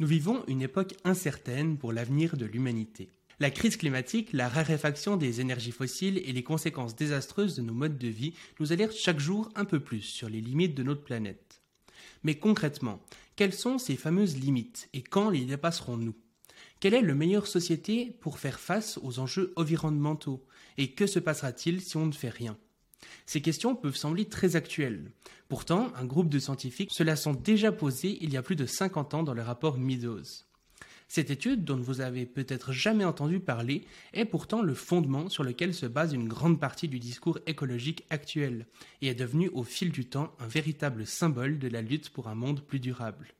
Nous vivons une époque incertaine pour l'avenir de l'humanité. La crise climatique, la raréfaction des énergies fossiles et les conséquences désastreuses de nos modes de vie nous alertent chaque jour un peu plus sur les limites de notre planète. Mais concrètement, quelles sont ces fameuses limites et quand les dépasserons-nous? Quelle est la meilleure société pour faire face aux enjeux environnementaux? Et que se passera-t-il si on ne fait rien? Ces questions peuvent sembler très actuelles. Pourtant, un groupe de scientifiques se la sont déjà posées il y a plus de 50 ans dans le rapport Meadows. Cette étude, dont vous avez peut-être jamais entendu parler, est pourtant le fondement sur lequel se base une grande partie du discours écologique actuel, et est devenue au fil du temps un véritable symbole de la lutte pour un monde plus durable.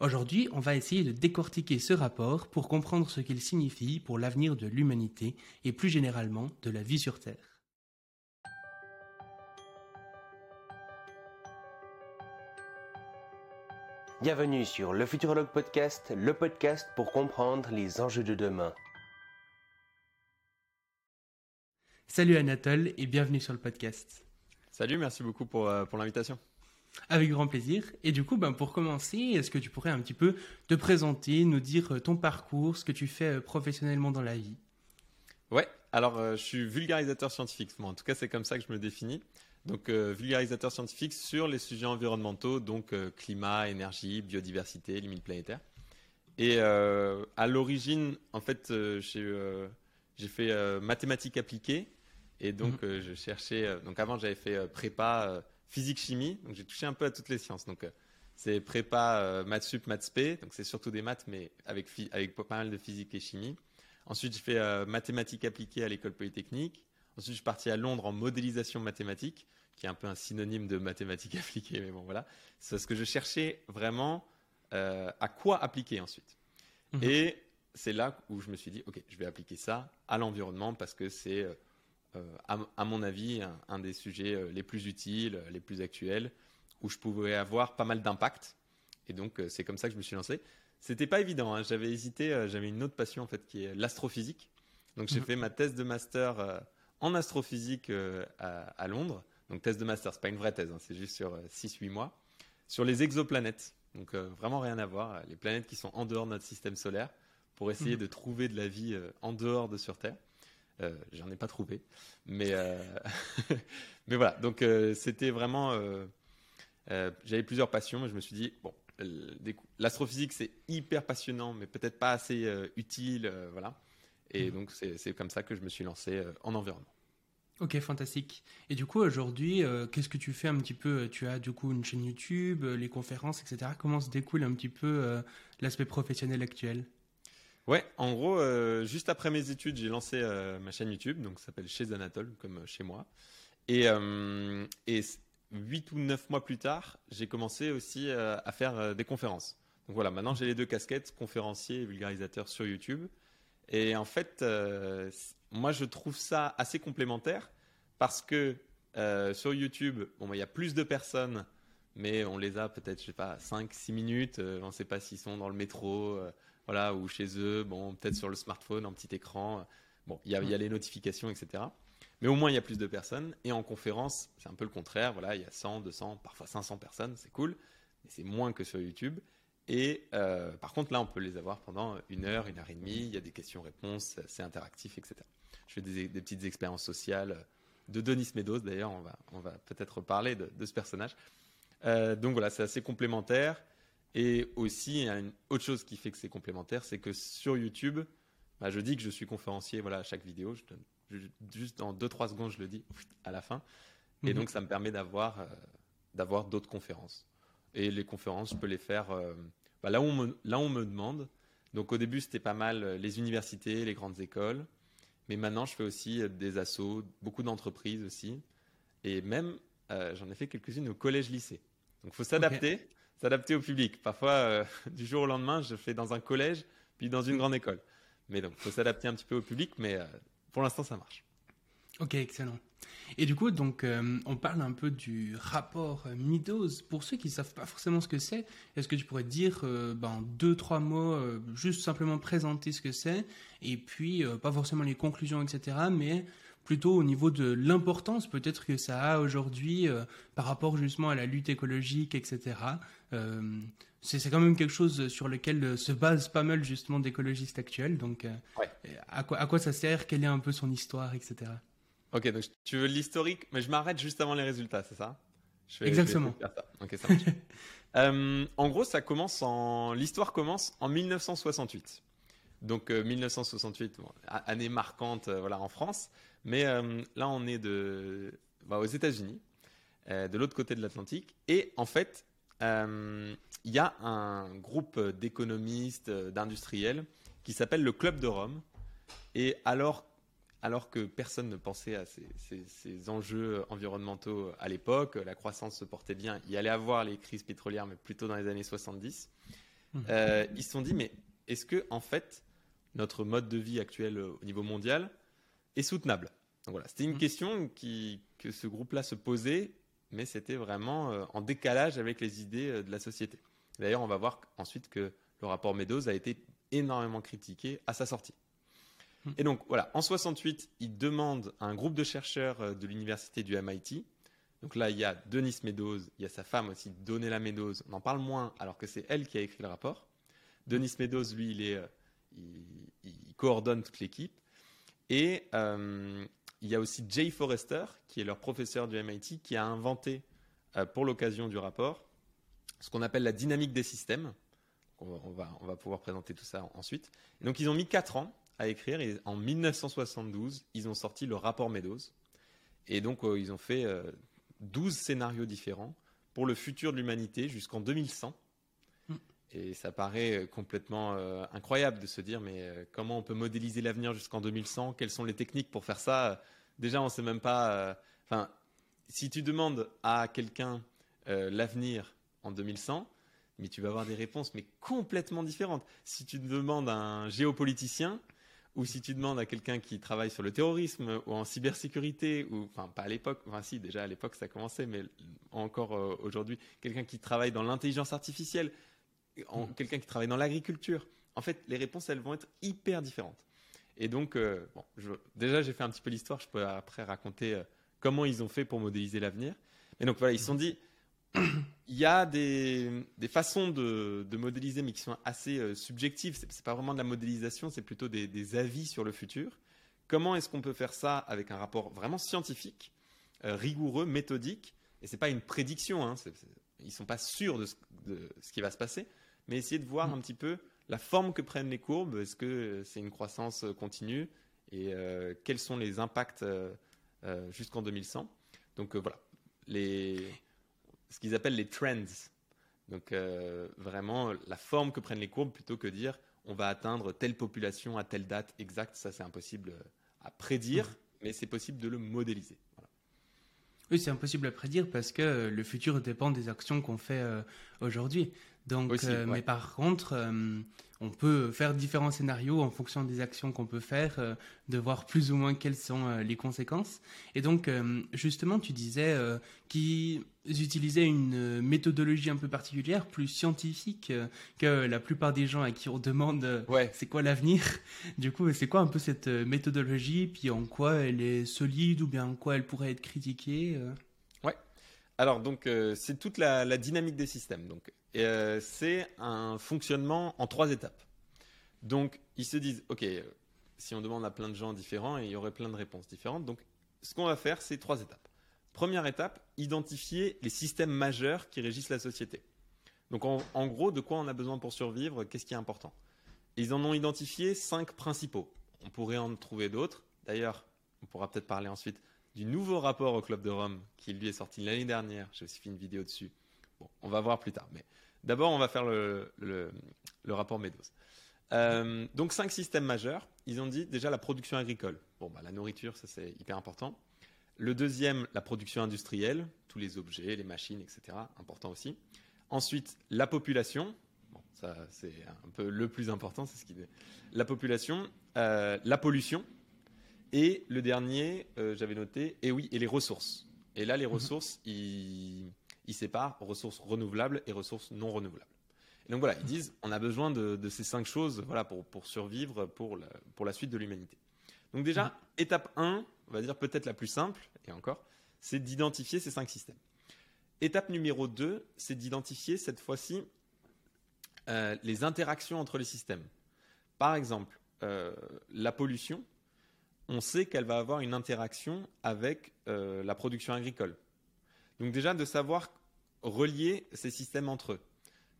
Aujourd'hui, on va essayer de décortiquer ce rapport pour comprendre ce qu'il signifie pour l'avenir de l'humanité et plus généralement de la vie sur Terre. Bienvenue sur le Futurologue Podcast, le podcast pour comprendre les enjeux de demain. Salut Anatole et bienvenue sur le podcast. Salut, merci beaucoup pour, euh, pour l'invitation. Avec grand plaisir. Et du coup, ben, pour commencer, est-ce que tu pourrais un petit peu te présenter, nous dire euh, ton parcours, ce que tu fais euh, professionnellement dans la vie? Ouais, alors je suis vulgarisateur scientifique. en tout cas, c'est comme ça que je me définis. Donc, euh, vulgarisateur scientifique sur les sujets environnementaux, donc euh, climat, énergie, biodiversité, limites planétaires. Et euh, à l'origine, en fait, j'ai fait mathématiques appliquées. Et donc, mhm. je cherchais. donc, avant, j'avais fait prépa physique-chimie. Donc, j'ai touché un peu à toutes les sciences. Donc, c'est prépa maths sup, maths spé. Donc, c'est surtout des maths, mais avec, avec pas mal de physique et chimie. Ensuite, j'ai fait mathématiques appliquées à l'école polytechnique. Ensuite, je suis parti à Londres en modélisation mathématique qui est un peu un synonyme de mathématiques appliquées, mais bon voilà. C'est ce que je cherchais vraiment euh, à quoi appliquer ensuite. Mhm. Et c'est là où je me suis dit, ok, je vais appliquer ça à l'environnement parce que c'est, euh, euh, à, mon avis, un, des sujets les plus utiles, les plus actuels, où je pouvais avoir pas mal d'impact. Et donc, c'est comme ça que je me suis lancé. C'était pas évident. Hein. J'avais hésité. J'avais une autre passion en fait qui est l'astrophysique. Donc, j'ai mhm. fait ma thèse de master en astrophysique à Londres. Donc thèse de master, c'est pas une vraie thèse, hein, c'est juste sur 6-8 euh, mois. Sur les exoplanètes, donc euh, vraiment rien à voir, les planètes qui sont en dehors de notre système solaire, pour essayer mhm. de trouver de la vie euh, en dehors de sur Terre. J'en ai pas trouvé, mais mais voilà. Donc c'était vraiment, j'avais plusieurs passions, mais je me suis dit bon, l'astrophysique c'est hyper passionnant, mais peut-être pas assez utile, voilà. Et mhm. donc c'est comme ça que je me suis lancé en environnement. Ok, fantastique. Et du coup, aujourd'hui, euh, qu'est-ce que tu fais un petit peu Tu as du coup une chaîne YouTube, euh, les conférences, etc. Comment se découle un petit peu euh, l'aspect professionnel actuel? Ouais, en gros, juste après mes études, j'ai lancé ma chaîne YouTube, donc ça s'appelle Chez Anatole, comme chez moi. Et, et 8 ou 9 mois plus tard, j'ai commencé aussi à faire des conférences. Donc voilà, maintenant j'ai les deux casquettes, conférencier et vulgarisateur sur YouTube. Et en fait, moi, je trouve ça assez complémentaire parce que euh, sur YouTube, bon, il y a plus de personnes, mais on les a peut-être, je sais pas, 5, 6 minutes. Euh, on ne sait pas s'ils sont dans le métro, euh, voilà, ou chez eux. Bon, peut-être sur le smartphone, en petit écran. Bon, il y a, y a les notifications, etc. Mais au moins, il y a plus de personnes. Et en conférence, c'est un peu le contraire. Voilà, il y a 100, 200, parfois 500 personnes. C'est cool. Mais c'est moins que sur YouTube. Et par contre, là, on peut les avoir pendant une heure, une heure et demie. Il y a des questions-réponses, c'est interactif, etc. Je fais des, petites expériences sociales de Denis Meadows, d'ailleurs, on va, on va peut-être parler de, ce personnage. Euh, donc voilà, c'est assez complémentaire. Et aussi, il y a une autre chose qui fait que c'est complémentaire, c'est que sur YouTube, bah, je dis que je suis conférencier voilà, à chaque vidéo. Je juste en 2-3 secondes, je le dis à la fin. Et mhm. donc, ça me permet d'avoir euh, d'autres conférences. Et les conférences, je peux les faire euh, bah, là, où on me, là où on me demande. Donc au début, c'était pas mal les universités, les grandes écoles. Mais maintenant, je fais aussi euh, des assos, beaucoup d'entreprises aussi. Et même, euh, j'en ai fait quelques-unes au collège-lycée. Donc, il faut s'adapter, s'adapter au public. Parfois, euh, du jour au lendemain, je fais dans un collège, puis dans une grande école. Mais donc, il faut s'adapter un petit peu au public, mais pour l'instant, ça marche. Ok, excellent. Et du coup, donc, euh, on parle un peu du rapport Meadows. Pour ceux qui ne savent pas forcément ce que c'est, est-ce que tu pourrais dire euh, ben, deux, trois mots, euh, juste simplement présenter ce que c'est, et puis pas forcément les conclusions, etc., mais plutôt au niveau de l'importance peut-être que ça a aujourd'hui par rapport justement à la lutte écologique, etc. c'est quand même quelque chose sur lequel se basent pas mal justement d'écologistes actuels. Donc, à, quoi, à quoi ça sert? Quelle est un peu son histoire, etc. Ok, donc tu veux l'historique, mais je m'arrête juste avant les résultats, c'est ça? Exactement. en gros, ça commence en l'histoire commence en 1968. Donc 1968, année marquante, voilà, en France. Mais là, on est de, bah, aux États-Unis, de l'autre côté de l'Atlantique, et en fait, il y a un groupe d'économistes, d'industriels, qui s'appelle le Club de Rome. Et alors alors que personne ne pensait à ces, enjeux environnementaux à l'époque. La croissance se portait bien. Il y allait avoir les crises pétrolières, mais plutôt dans les années 70. Mmh. Euh, ils se sont dit, mais est-ce que, en fait, notre mode de vie actuel au niveau mondial est soutenable? Donc voilà, c'était une mmh. question que ce groupe-là se posait, mais c'était vraiment euh, en décalage avec les idées euh, de la société. D'ailleurs, on va voir ensuite que le rapport Meadows a été énormément critiqué à sa sortie. Et donc voilà, en 68, il demande à un groupe de chercheurs euh, de l'université du MIT. Donc là, il y a Denis Meadows, il y a sa femme aussi, Donella Meadows. On en parle moins alors que c'est elle qui a écrit le rapport. Denis Meadows, lui, il, est, euh, coordonne toute l'équipe. Et euh, il y a aussi Jay Forrester, qui est leur professeur du MIT, qui a inventé pour l'occasion du rapport ce qu'on appelle la dynamique des systèmes. On va, on va, pouvoir présenter tout ça ensuite. Et donc ils ont mis 4 ans à écrire. Et en 1972, ils ont sorti le rapport Meadows. Et donc, euh, ils ont fait 12 euh, scénarios différents pour le futur de l'humanité jusqu'en 2100. Hmm. Et ça paraît euh, complètement incroyable de se dire, mais comment on peut modéliser l'avenir jusqu'en 2100 Quelles sont les techniques pour faire ça? Déjà, on ne sait même pas. Enfin, si tu demandes à quelqu'un l'avenir en 2100, mais tu vas avoir des réponses mais complètement différentes. Si tu demandes à un géopoliticien, ou si tu demandes à quelqu'un qui travaille sur le terrorisme ou en cybersécurité, ou enfin pas à l'époque, enfin si déjà à l'époque ça commençait, mais encore euh, aujourd'hui, quelqu'un qui travaille dans l'intelligence artificielle, mm. quelqu'un qui travaille dans l'agriculture, en fait les réponses elles vont être hyper différentes. Et donc euh, bon, déjà j'ai fait un petit peu l'histoire, je peux après raconter euh, comment ils ont fait pour modéliser l'avenir. Et donc voilà, ils se sont dit il y a des, façons de, modéliser, mais qui sont assez euh, subjectives. Ce n'est pas vraiment de la modélisation, c'est plutôt des, avis sur le futur. Comment est-ce qu'on peut faire ça avec un rapport vraiment scientifique, euh, rigoureux, méthodique? Et ce n'est pas une prédiction, hein, ils ne sont pas sûrs de ce, qui va se passer, mais essayer de voir mm. un petit peu la forme que prennent les courbes. Est-ce que c'est une croissance continue? Et euh, quels sont les impacts jusqu'en 2100 Donc voilà. Les, ce qu'ils appellent les trends. Donc euh, vraiment la forme que prennent les courbes plutôt que dire on va atteindre telle population à telle date exacte, ça c'est impossible à prédire, mmh. mais c'est possible de le modéliser. Oui, c'est impossible à prédire parce que le futur dépend des actions qu'on fait euh, aujourd'hui. Donc, euh, mais par contre, euh, on peut faire différents scénarios en fonction des actions qu'on peut faire, euh, de voir plus ou moins quelles sont les conséquences. Et donc, justement, tu disais qu'ils utilisaient une méthodologie un peu particulière, plus scientifique que la plupart des gens à qui on demande c'est quoi l'avenir. Du coup, c'est quoi un peu cette méthodologie, puis en quoi elle est solide ou bien en quoi elle pourrait être critiquée. Alors donc c'est toute la, dynamique des systèmes. Donc euh, c'est un fonctionnement en trois étapes. Donc, ils se disent, OK, euh, si on demande à plein de gens différents, il y aurait plein de réponses différentes. Donc, ce qu'on va faire, c'est trois étapes. Première étape, identifier les systèmes majeurs qui régissent la société. Donc, en, gros, de quoi on a besoin pour survivre Qu'est-ce qui est important? Ils en ont identifié cinq principaux. On pourrait en trouver d'autres. D'ailleurs, on pourra peut-être parler ensuite du nouveau rapport au Club de Rome qui lui est sorti l'année dernière. J'ai aussi fait une vidéo dessus. Bon, on va voir plus tard. Mais D'abord, on va faire le, rapport Meadows. Euh, donc, cinq systèmes majeurs. Ils ont dit déjà la production agricole. Bon, bah, la nourriture, ça c'est hyper important. Le deuxième, la production industrielle, tous les objets, les machines, etc. Important aussi. Ensuite, la population. Bon, ça c'est un peu le plus important, c'est ce qui. La population, euh, la pollution, et le dernier, euh, j'avais noté, et oui, et les ressources. Et là, les mhm. ressources, ils ils séparent ressources renouvelables et ressources non renouvelables. Et donc voilà, ils disent on a besoin de, ces cinq choses voilà, pour, pour survivre pour la, pour la suite de l'humanité. Donc déjà, mm. étape 1, on va dire peut-être la plus simple, et encore, c'est d'identifier ces cinq systèmes. Étape numéro 2, c'est d'identifier cette fois-ci euh, les interactions entre les systèmes. Par exemple, euh, la pollution, on sait qu'elle va avoir une interaction avec euh, la production agricole. Donc déjà de savoir relier ces systèmes entre eux.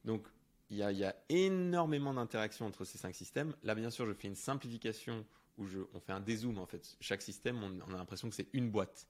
Donc il y, a- il y a énormément d'interactions entre ces cinq systèmes. Là, bien sûr, je fais une simplification où je, on fait un dézoom. En fait, chaque système, on, on a l'impression que c'est une boîte.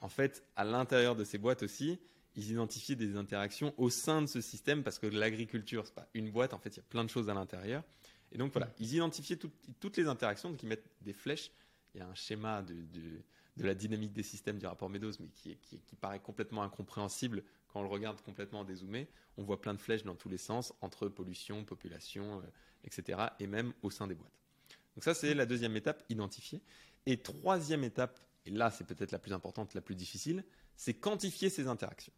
En fait, à l'intérieur de ces boîtes aussi, ils identifient des interactions au sein de ce système parce que l'agriculture, c'est pas une boîte. En fait, il y a plein de choses à l'intérieur. Et donc voilà, ils identifiaient tout- toutes les interactions, donc ils mettent des flèches. Il y a un schéma de, la dynamique des systèmes du rapport Meadows, mais qui paraît complètement incompréhensible quand on le regarde complètement dézoomé. On voit plein de flèches dans tous les sens, entre pollution, population, euh, etc., et même au sein des boîtes. Donc ça, c'est la deuxième étape, identifier. Et troisième étape, et là, c'est peut-être la plus importante, la plus difficile, c'est quantifier ces interactions.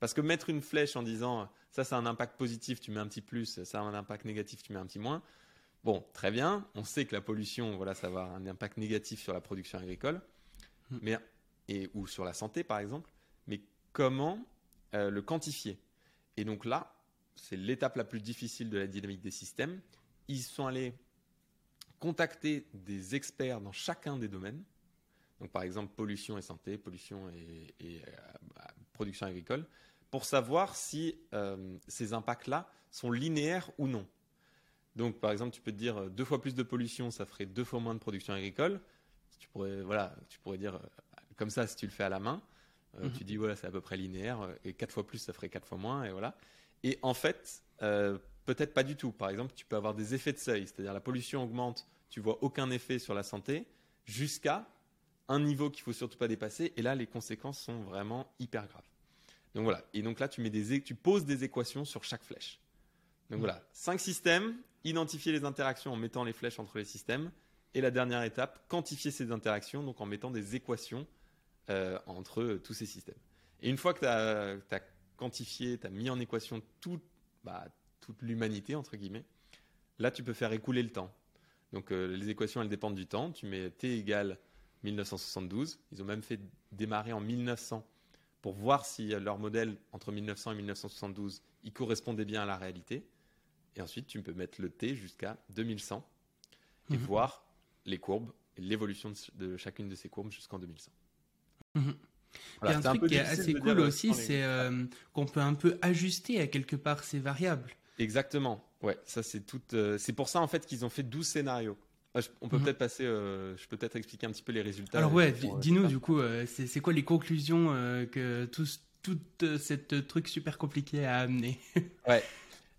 Parce que mettre une flèche en disant ça, ça a un impact positif, tu mets un petit plus, ça a un impact négatif, tu mets un petit moins. Bon, très bien, on sait que la pollution, voilà, ça va avoir un impact négatif sur la production agricole, Mm. mais, et, ou sur la santé, par exemple. Mais comment euh, le quantifier? Et donc là, c'est l'étape la plus difficile de la dynamique des systèmes. Ils sont allés contacter des experts dans chacun des domaines. Donc, par exemple, pollution et santé, pollution et, et, euh, bah, production agricole, pour savoir si euh, ces impacts-là sont linéaires ou non. Donc, par exemple, tu peux te dire euh, deux fois plus de pollution, ça ferait deux fois moins de production agricole. Tu pourrais, voilà, tu pourrais dire euh, comme ça si tu le fais à la main. euh, Mhm. Tu dis voilà, c'est à peu près linéaire et quatre fois plus, ça ferait quatre fois moins et voilà. Et en fait, euh, peut-être pas du tout. Par exemple, tu peux avoir des effets de seuil, c'est-à-dire la pollution augmente, tu vois aucun effet sur la santé, jusqu'à un niveau qu'il faut surtout pas dépasser. Et là, les conséquences sont vraiment hyper graves. Donc voilà. Et donc là, tu mets des, tu poses des équations sur chaque flèche. Donc voilà, cinq systèmes, identifier les interactions en mettant les flèches entre les systèmes. Et la dernière étape, quantifier ces interactions, donc en mettant des équations euh, entre euh, tous ces systèmes. Et une fois que tu as, quantifié, tu as mis en équation bah, toute l'humanité, entre guillemets, là, tu peux faire écouler le temps. Donc euh, les équations, elles dépendent du temps. Tu mets t égale 1972. Ils ont même fait démarrer en 1900 pour voir si leur modèle entre 1900 et 1972, il correspondait bien à la réalité. Et ensuite, tu peux mettre le t jusqu'à 2100 et Mhm. voir les courbes, l'évolution de, de chacune de ces courbes jusqu'en 2100. Mhm. Voilà, Il y a c'est un truc qui est assez cool euh, aussi, c'est euh, qu'on peut un peu ajuster à quelque part ces variables. Exactement. Ouais, ça c'est tout. euh, c'est pour ça en fait qu'ils ont fait 12 scénarios. Ah, je- on peut Mhm. peut-être passer. euh, je peux peut-être expliquer un petit peu les résultats. Alors ouais, dis-nous du coup, c'est quoi les conclusions que tout, tout cette truc super compliqué a amené?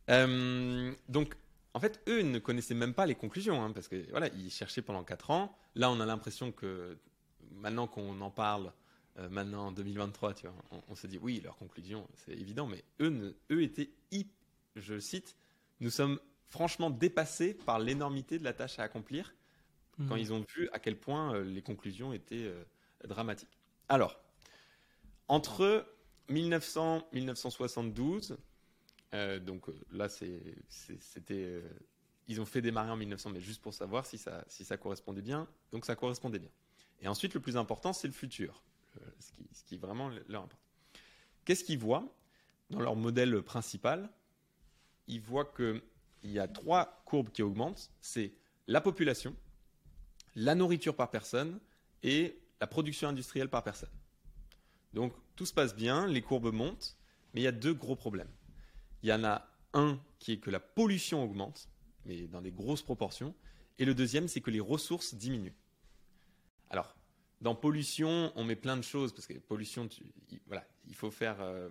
Euh, donc, en fait, eux ne connaissaient même pas les conclusions, hein, parce que voilà, ils cherchaient pendant 4 ans. Là, on a l'impression que maintenant qu'on en parle, euh, maintenant en 2023, tu vois, on, on se dit oui, leurs conclusions, c'est évident, mais eux, ne- eux étaient, je cite, nous sommes franchement dépassés par l'énormité de la tâche à accomplir quand Mhm. ils ont vu à quel point euh, les conclusions étaient dramatiques. Alors, entre 1900 1972, euh, donc euh, là c'était, euh, ils ont fait démarrer en 1900, mais juste pour savoir si ça, correspondait bien. Donc ça correspondait bien. Et ensuite, le plus important, c'est le futur, ce, qui, ce qui est vraiment leur important. Qu'est-ce qu'ils voient dans leur modèle principal? Ils voient qu'il y a trois courbes qui augmentent. C'est la population, la nourriture par personne et la production industrielle par personne. Donc tout se passe bien, les courbes montent, mais il y a deux gros problèmes. Il y en a un qui est que la pollution augmente, mais dans des grosses proportions, et le deuxième c'est que les ressources diminuent. Alors, dans pollution, on met plein de choses, parce que pollution, il, voilà, il faut faire euh,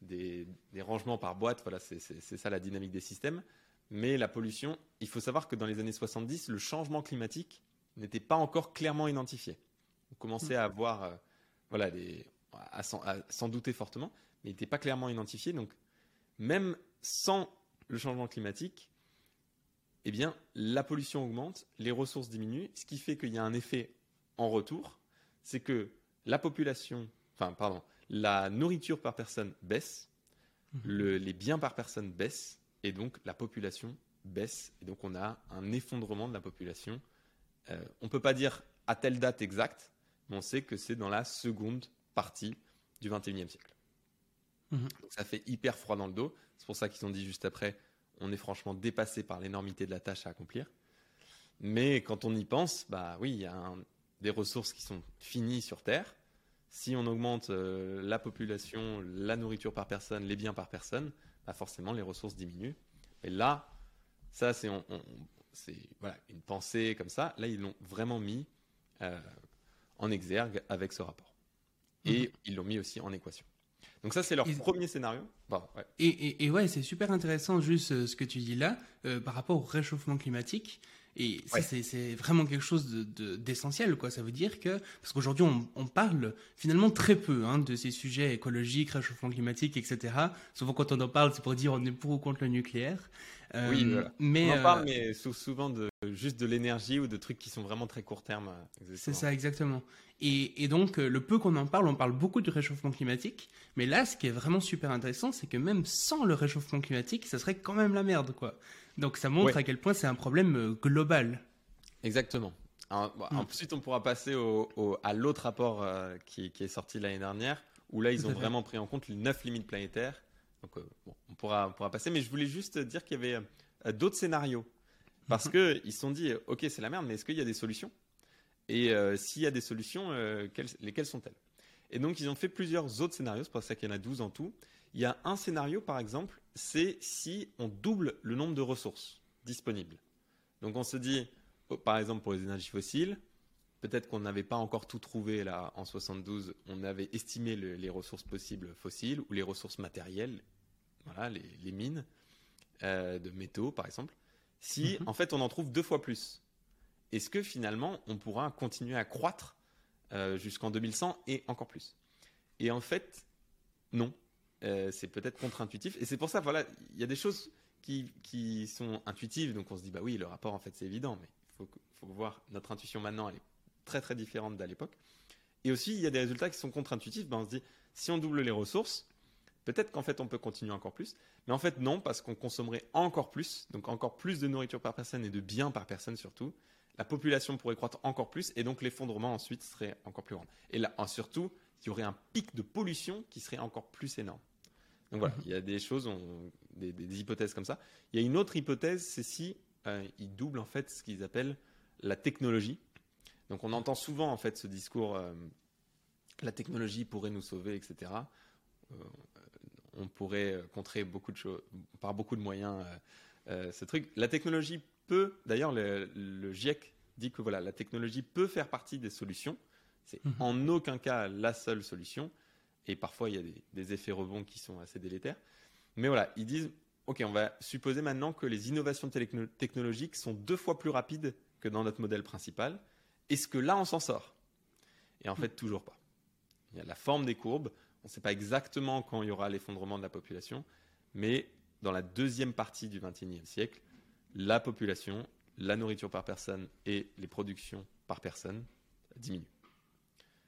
des, rangements par boîte, voilà, c'est ça la dynamique des systèmes. Mais la pollution, il faut savoir que dans les années 70, le changement climatique n'était pas encore clairement identifié. On commençait à avoir, euh, voilà, des, à s'en douter fortement, mais il n'était pas clairement identifié. Donc, même sans le changement climatique, eh bien, la pollution augmente, les ressources diminuent, ce qui fait qu'il y a un effet en retour, c'est que la population, enfin, pardon, la nourriture par personne baisse, le- les biens par personne baissent, et donc la population baisse, et donc on a un effondrement de la population. Euh, on ne peut pas dire à telle date exacte, mais on sait que c'est dans la seconde partie du 21e siècle. Donc ça fait hyper froid dans le dos. C'est pour ça qu'ils ont dit juste après, on est franchement dépassé par l'énormité de la tâche à accomplir. Mais quand on y pense, bah oui, il y a des ressources qui sont finies sur Terre. Si on augmente euh, la population, la nourriture par personne, les biens par personne, bah forcément les ressources diminuent. Et là, ça c'est voilà, une pensée comme ça. Là, ils l'ont vraiment mis euh, en exergue avec ce rapport. Et mhm. ils l'ont mis aussi en équation. Donc ça, c'est leur premier scénario. Et, ouais, c'est super intéressant juste euh, ce que tu dis là par rapport au réchauffement climatique. Et ça, c'est vraiment quelque chose d'essentiel, de, quoi. Ça veut dire que, parce qu'aujourd'hui, on, parle finalement très peu hein, de ces sujets écologiques, réchauffement climatique, etc. Souvent, quand on en parle, c'est pour dire on est pour ou contre le nucléaire. Euh, oui, mais, on en parle, euh, mais souvent de, juste de l'énergie ou de trucs qui sont vraiment très court terme. Euh, c'est ça, exactement. Et, et donc, le peu qu'on en parle, on parle beaucoup du réchauffement climatique. Mais là, ce qui est vraiment super intéressant, c'est que même sans le réchauffement climatique, ça serait quand même la merde, quoi. Donc ça montre à quel point c'est un problème euh, global. Exactement. Hmm. Ensuite, on pourra passer à l'autre rapport euh, qui, est sorti l'année dernière, où là, ils ont vraiment pris en compte les neuf limites planétaires. Donc, euh, on, pourra, on pourra passer. Mais je voulais juste dire qu'il y avait d'autres scénarios. Parce mhm. qu'ils se sont dit, OK, c'est la merde, mais est-ce qu'il y a des solutions? Et s'il y a des solutions, lesquelles sont-elles? Et donc, ils ont fait plusieurs autres scénarios. C'est pour ça qu'il y en a 12 en tout. Il y a un scénario, par exemple, c'est si on double le nombre de ressources disponibles. Donc on se dit, oh, par exemple pour les énergies fossiles, peut-être qu'on n'avait pas encore tout trouvé là en 72, on avait estimé les ressources possibles fossiles ou les ressources matérielles, voilà, les, mines euh, de métaux par exemple. Si mhm. en fait on en trouve deux fois plus, est-ce que finalement on pourra continuer à croître euh, jusqu'en 2100 et encore plus? Et en fait, non. Euh, c'est peut-être contre-intuitif. Et c'est pour ça, voilà, il y a des choses qui, qui, sont intuitives, donc on se dit, bah oui, le rapport, en fait, c'est évident, mais il faut, voir notre intuition maintenant, elle est très très différente d'à l'époque. Et aussi, il y a des résultats qui sont contre-intuitifs, ben, on se dit, si on double les ressources, peut-être qu'en fait, on peut continuer encore plus. Mais en fait, non, parce qu'on consommerait encore plus, donc encore plus de nourriture par personne et de biens par personne surtout. La population pourrait croître encore plus et donc l'effondrement ensuite serait encore plus grand. Et là, surtout, il y aurait un pic de pollution qui serait encore plus énorme. Donc voilà, mhm. il y a des choses, des, hypothèses comme ça. Il y a une autre hypothèse, c'est si euh, ils doublent en fait ce qu'ils appellent la technologie. Donc on entend souvent en fait ce discours, euh, la technologie pourrait nous sauver, etc. Euh, on pourrait contrer beaucoup de choses par beaucoup de moyens ce truc. La technologie peut, d'ailleurs le, GIEC dit que voilà, la technologie peut faire partie des solutions. C'est mhm. en aucun cas la seule solution. Et parfois, il y a des, effets rebonds qui sont assez délétères. Mais voilà, ils disent, OK, on va supposer maintenant que les innovations technologiques sont deux fois plus rapides que dans notre modèle principal. Est-ce que là, on s'en sort? Et en fait, toujours pas. Il y a la forme des courbes. On ne sait pas exactement quand il y aura l'effondrement de la population, mais dans la deuxième partie du XXIe siècle, la population, la nourriture par personne et les productions par personne diminuent.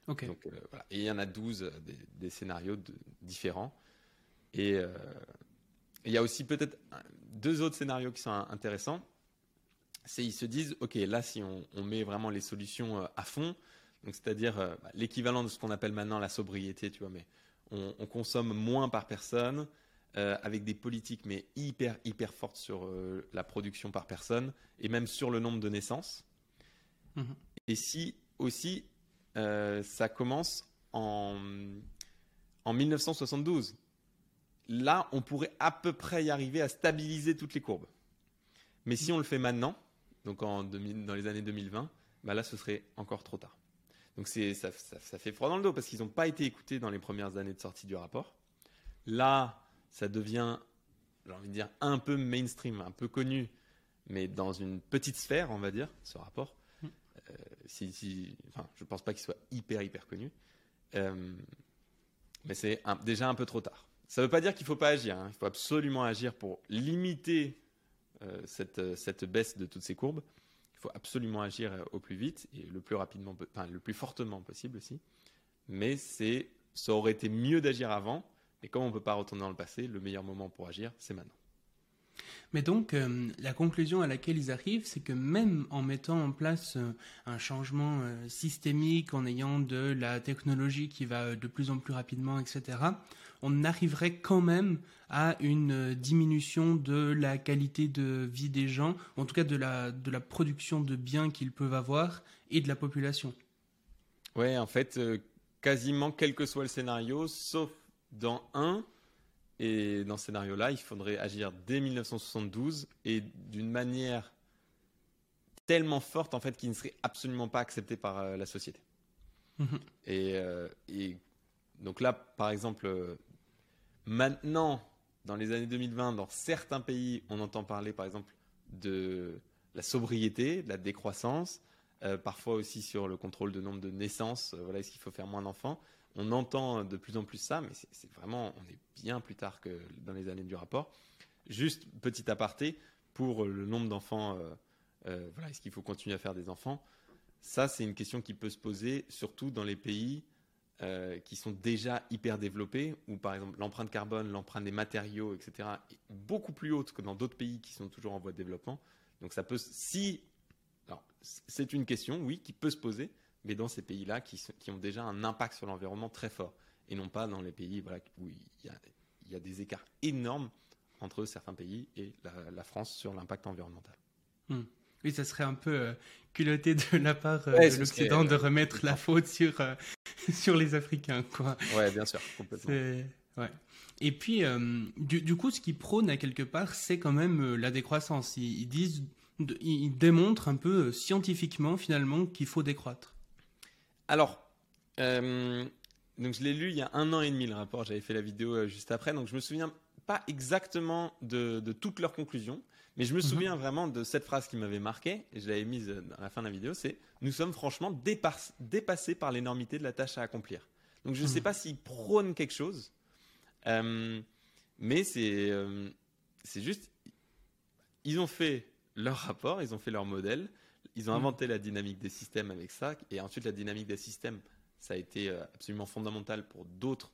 Donc, euh, voilà. Et il y en a 12 euh, des, scénarios différents. Et euh, il y a aussi peut-être deux autres scénarios qui sont intéressants. C'est ils se disent, OK, là, si on, met vraiment les solutions à fond, c'est-à-dire bah, l'équivalent de ce qu'on appelle maintenant la sobriété, tu vois, mais on, consomme moins par personne, avec des politiques mais hyper hyper fortes sur la production par personne et même sur le nombre de naissances. Mm-hmm. Et si aussi euh, ça commence en, en 1972. Là, on pourrait à peu près y arriver à stabiliser toutes les courbes. Mais si on le fait maintenant, donc en dans les années 2020, bah là, ce serait encore trop tard. Donc ça, ça, fait froid dans le dos parce qu'ils n'ont pas été écoutés dans les premières années de sortie du rapport. Là, ça devient, j'ai envie de dire, un peu mainstream, un peu connu, mais dans une petite sphère, on va dire, ce rapport. Euh, si, enfin, je pense pas qu'il soit hyper hyper connu, euh, mais c'est déjà un peu trop tard. Ça ne veut pas dire qu'il ne faut pas agir. Hein. Il faut absolument agir pour limiter euh, cette, cette, baisse de toutes ces courbes. Il faut absolument agir au plus vite et le plus rapidement, enfin, le plus fortement possible aussi. Mais c'est, ça aurait été mieux d'agir avant. Et comme on ne peut pas retourner dans le passé, le meilleur moment pour agir, c'est maintenant. Mais donc, euh, la conclusion à laquelle ils arrivent, c'est que même en mettant en place euh, un changement euh, systémique, en ayant de la technologie qui va de plus en plus rapidement, etc., on arriverait quand même à une diminution de la qualité de vie des gens, en tout cas de la, de la production de biens qu'ils peuvent avoir et de la population. Ouais, en fait, quasiment quel que soit le scénario, sauf dans un, et dans ce scénario-là, il faudrait agir dès 1972 et d'une manière tellement forte en fait qu'il ne serait absolument pas accepté par euh, la société. Mhm. Et, euh, et donc là, par exemple, euh, maintenant, dans les années 2020, dans certains pays, on entend parler par exemple de la sobriété, de la décroissance, parfois aussi sur le contrôle de nombre de naissances. voilà, est-ce qu'il faut faire moins d'enfants On entend de plus en plus ça, mais c'est vraiment, on est bien plus tard que dans les années du rapport. Juste petit aparté pour le nombre d'enfants. euh, euh, voilà, est-ce qu'il faut continuer à faire des enfants? Ça, c'est une question qui peut se poser surtout dans les pays euh, qui sont déjà hyper développés, où par exemple l'empreinte carbone, l'empreinte des matériaux, etc., est beaucoup plus haute que dans d'autres pays qui sont toujours en voie de développement. Donc ça peut, si, c'est une question, oui, qui peut se poser, mais dans ces pays-là qui, ont déjà un impact sur l'environnement très fort, et non pas dans les pays voilà, où il y a, il y a des écarts énormes entre certains pays et la, la France sur l'impact environnemental. Oui, ça serait un peu euh, culotté de la part euh, Ouais, de l'Occident de euh, remettre la faute sur, euh, sur les Africains, quoi. Ouais, bien sûr, complètement. Ouais. Et puis, du, du coup, ce qu'ils prônent à quelque part, c'est quand même la décroissance. Ils, ils disent, ils démontrent un peu scientifiquement, finalement, qu'il faut décroître. Alors, euh, donc je l'ai lu il y a un an et demi le rapport, j'avais fait la vidéo euh, juste après, donc je me souviens pas exactement de, de toutes leurs conclusions, mais je me souviens vraiment de cette phrase qui m'avait marqué, et je l'avais mise euh, à la fin de la vidéo, c'est « Nous sommes franchement dépass- dépassés par l'énormité de la tâche à accomplir ». Donc je ne sais Mhm. pas s'ils prônent quelque chose, euh, mais c'est euh, c'est juste, ils ont fait leur rapport, ils ont fait leur modèle, ils ont Mhm. inventé la dynamique des systèmes avec ça, et ensuite la dynamique des systèmes, ça a été euh, absolument fondamental pour d'autres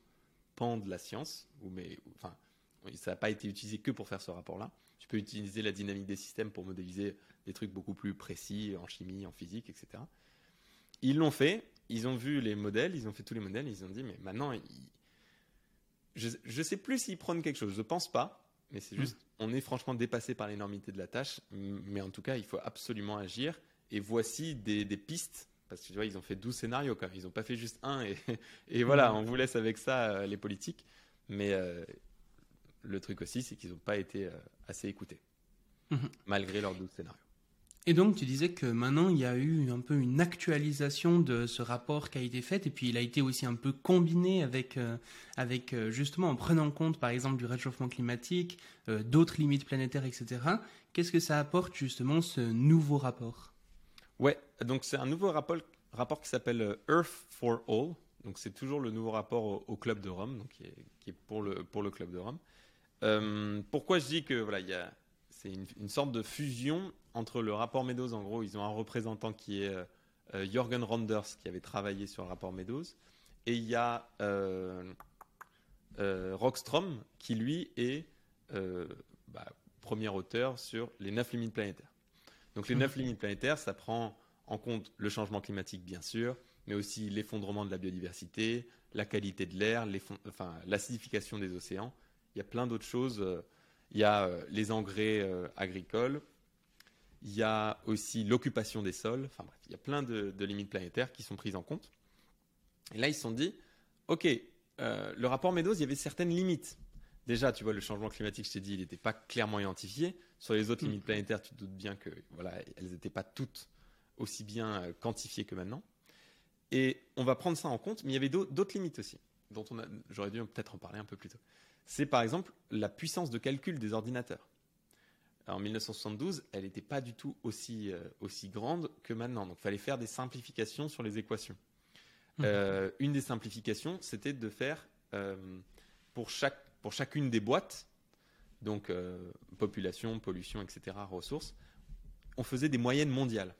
pans de la science, ou mais, enfin, ça n'a pas été utilisé que pour faire ce rapport-là. Tu peux utiliser la dynamique des systèmes pour modéliser des trucs beaucoup plus précis en chimie, en physique, etc. Ils l'ont fait, ils ont vu les modèles, ils ont fait tous les modèles, ils ont dit, mais maintenant, ils- je ne sais plus s'ils prennent quelque chose, je pense pas, mais c'est juste, on est franchement dépassé par l'énormité de la tâche, mais en tout cas, il faut absolument agir, et voici des, des pistes, parce que tu vois, ils ont fait 12 scénarios quand même, ils n'ont pas fait juste un, et, et voilà, on vous laisse avec ça, euh, les politiques, mais euh, le truc aussi, c'est qu'ils n'ont pas été euh, assez écoutés, Mhm. malgré leurs 12 scénarios. Et donc, tu disais que maintenant, il y a eu un peu une actualisation de ce rapport qui a été fait, et puis il a été aussi un peu combiné avec, euh, avec euh, justement, en prenant compte, par exemple, du réchauffement climatique, euh, d'autres limites planétaires, etc. Qu'est-ce que ça apporte, justement, ce nouveau rapport? Ouais, donc c'est un nouveau rapport, qui s'appelle Earth for All. Donc c'est toujours le nouveau rapport au, Club de Rome, donc qui est, pour, le, pour le Club de Rome. Pourquoi je dis que voilà, il y a, c'est une sorte de fusion entre le rapport Meadows, en gros, ils ont un représentant qui est euh, euh, Jorgen Randers, qui avait travaillé sur le rapport Meadows, et il y a euh, euh, Rockstrom, qui lui est bah, premier auteur sur les neuf limites planétaires. Donc les Mhm. neuf limites planétaires, ça prend en compte le changement climatique, bien sûr, mais aussi l'effondrement de la biodiversité, la qualité de l'air, enfin, l'acidification des océans. Il y a plein d'autres choses. Il y a les engrais agricoles. Il y a aussi l'occupation des sols. Enfin bref, il y a plein de, de limites planétaires qui sont prises en compte. Et là, ils se sont dit, OK, euh, le rapport Meadows, il y avait certaines limites. Déjà, tu vois, le changement climatique, je t'ai dit, il n'était pas clairement identifié. Sur les autres Mm. limites planétaires, tu te doutes bien que voilà, elles n'étaient pas toutes aussi bien euh, quantifiées que maintenant. Et on va prendre ça en compte, mais il y avait d'au- d'autres limites aussi, dont on j'aurais dû peut-être en parler un peu plus tôt. C'est par exemple la puissance de calcul des ordinateurs. En 1972, elle n'était pas du tout aussi, euh, aussi grande que maintenant. Donc, il fallait faire des simplifications sur les équations. Mhm. Euh, une des simplifications, c'était de faire euh, pour, chaque, pour chacune des boîtes, donc population, pollution, etc., ressources, on faisait des moyennes mondiales.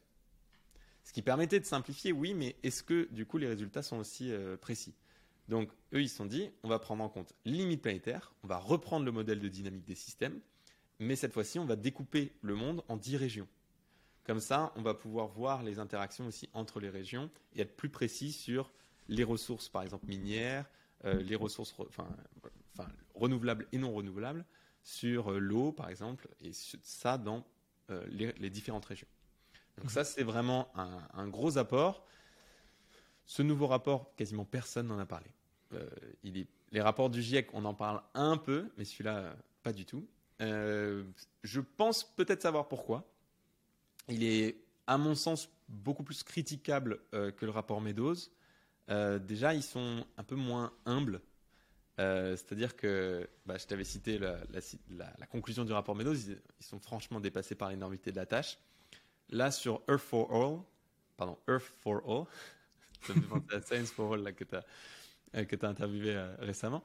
Ce qui permettait de simplifier, oui, mais est-ce que du coup les résultats sont aussi précis? Donc eux, ils se sont dit, on va prendre en compte les limites planétaires, on va reprendre le modèle de dynamique des systèmes, mais cette fois-ci, on va découper le monde en 10 régions. Comme ça, on va pouvoir voir les interactions aussi entre les régions et être plus précis sur les ressources, par exemple minières, euh, les ressources, renouvelables et non renouvelables sur l'eau, par exemple, et ça dans les, différentes régions. Donc ça, c'est vraiment un, gros apport. Ce nouveau rapport, quasiment personne n'en a parlé. les rapports du GIEC, on en parle un peu, mais celui-là, pas du tout. Je pense peut-être savoir pourquoi. Il est, à mon sens, beaucoup plus critiquable que le rapport Meadows. Euh, déjà, ils sont un peu moins humbles. Euh, c'est-à-dire que bah, je t'avais cité la, conclusion du rapport Meadows, ils, sont franchement dépassés par l'énormité de la tâche. Là, sur Earth for All, pardon, Earth for All, ça me fait à Science for All que tu as, euh, as, interviewé récemment.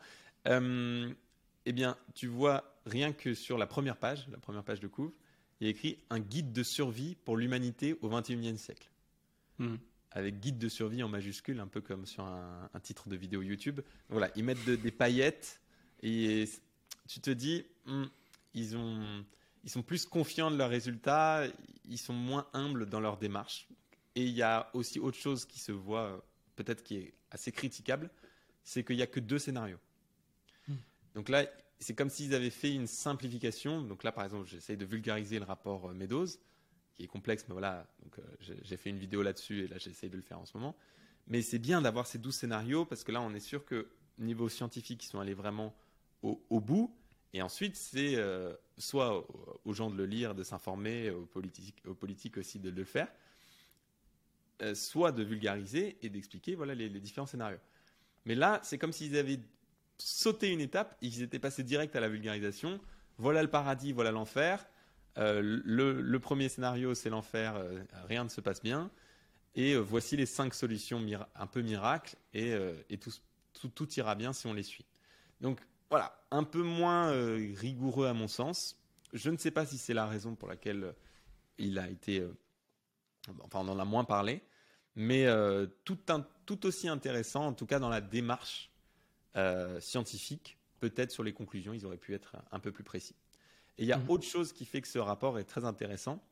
Eh bien, tu vois rien que sur la première page, la première page de couvre, il y a écrit un guide de survie pour l'humanité au 21e siècle. Hmm avec guide de survie en majuscule, un peu comme sur un, titre de vidéo YouTube. Voilà, ils mettent des paillettes et tu te dis, hmm, ils, ont, ils sont plus confiants de leurs résultats, ils sont moins humbles dans leur démarche. Et il y a aussi autre chose qui se voit, peut-être qui est assez critiquable, c'est qu'il n'y a que deux scénarios. Donc là, c'est comme s'ils avaient fait une simplification. Donc là, par exemple, j'essaye de vulgariser le rapport Meadows qui est complexe, mais voilà, euh, j'ai fait une vidéo là-dessus et là j'essaye de le faire en ce moment. Mais c'est bien d'avoir ces 12 scénarios parce que là on est sûr que niveau scientifique ils sont allés vraiment au, bout. Et ensuite c'est euh, soit aux gens de le lire, de s'informer, aux politiques, aussi de le faire, euh, soit de vulgariser et d'expliquer voilà les, les différents scénarios. Mais là c'est comme s'ils avaient sauté une étape, ils étaient passés direct à la vulgarisation. Voilà le paradis, voilà l'enfer euh, le, premier scénario, c'est l'enfer, euh, rien ne se passe bien. Et euh, voici les cinq solutions un peu miracles, et, tout, ira bien si on les suit. Donc voilà, un peu moins rigoureux à mon sens. Je ne sais pas si c'est la raison pour laquelle il a été. enfin, on en a moins parlé, mais tout, tout, aussi intéressant, en tout cas dans la démarche scientifique. Peut-être sur les conclusions, ils auraient pu être un peu plus précis. Et il y a mhm. autre chose qui fait que ce rapport est très intéressant,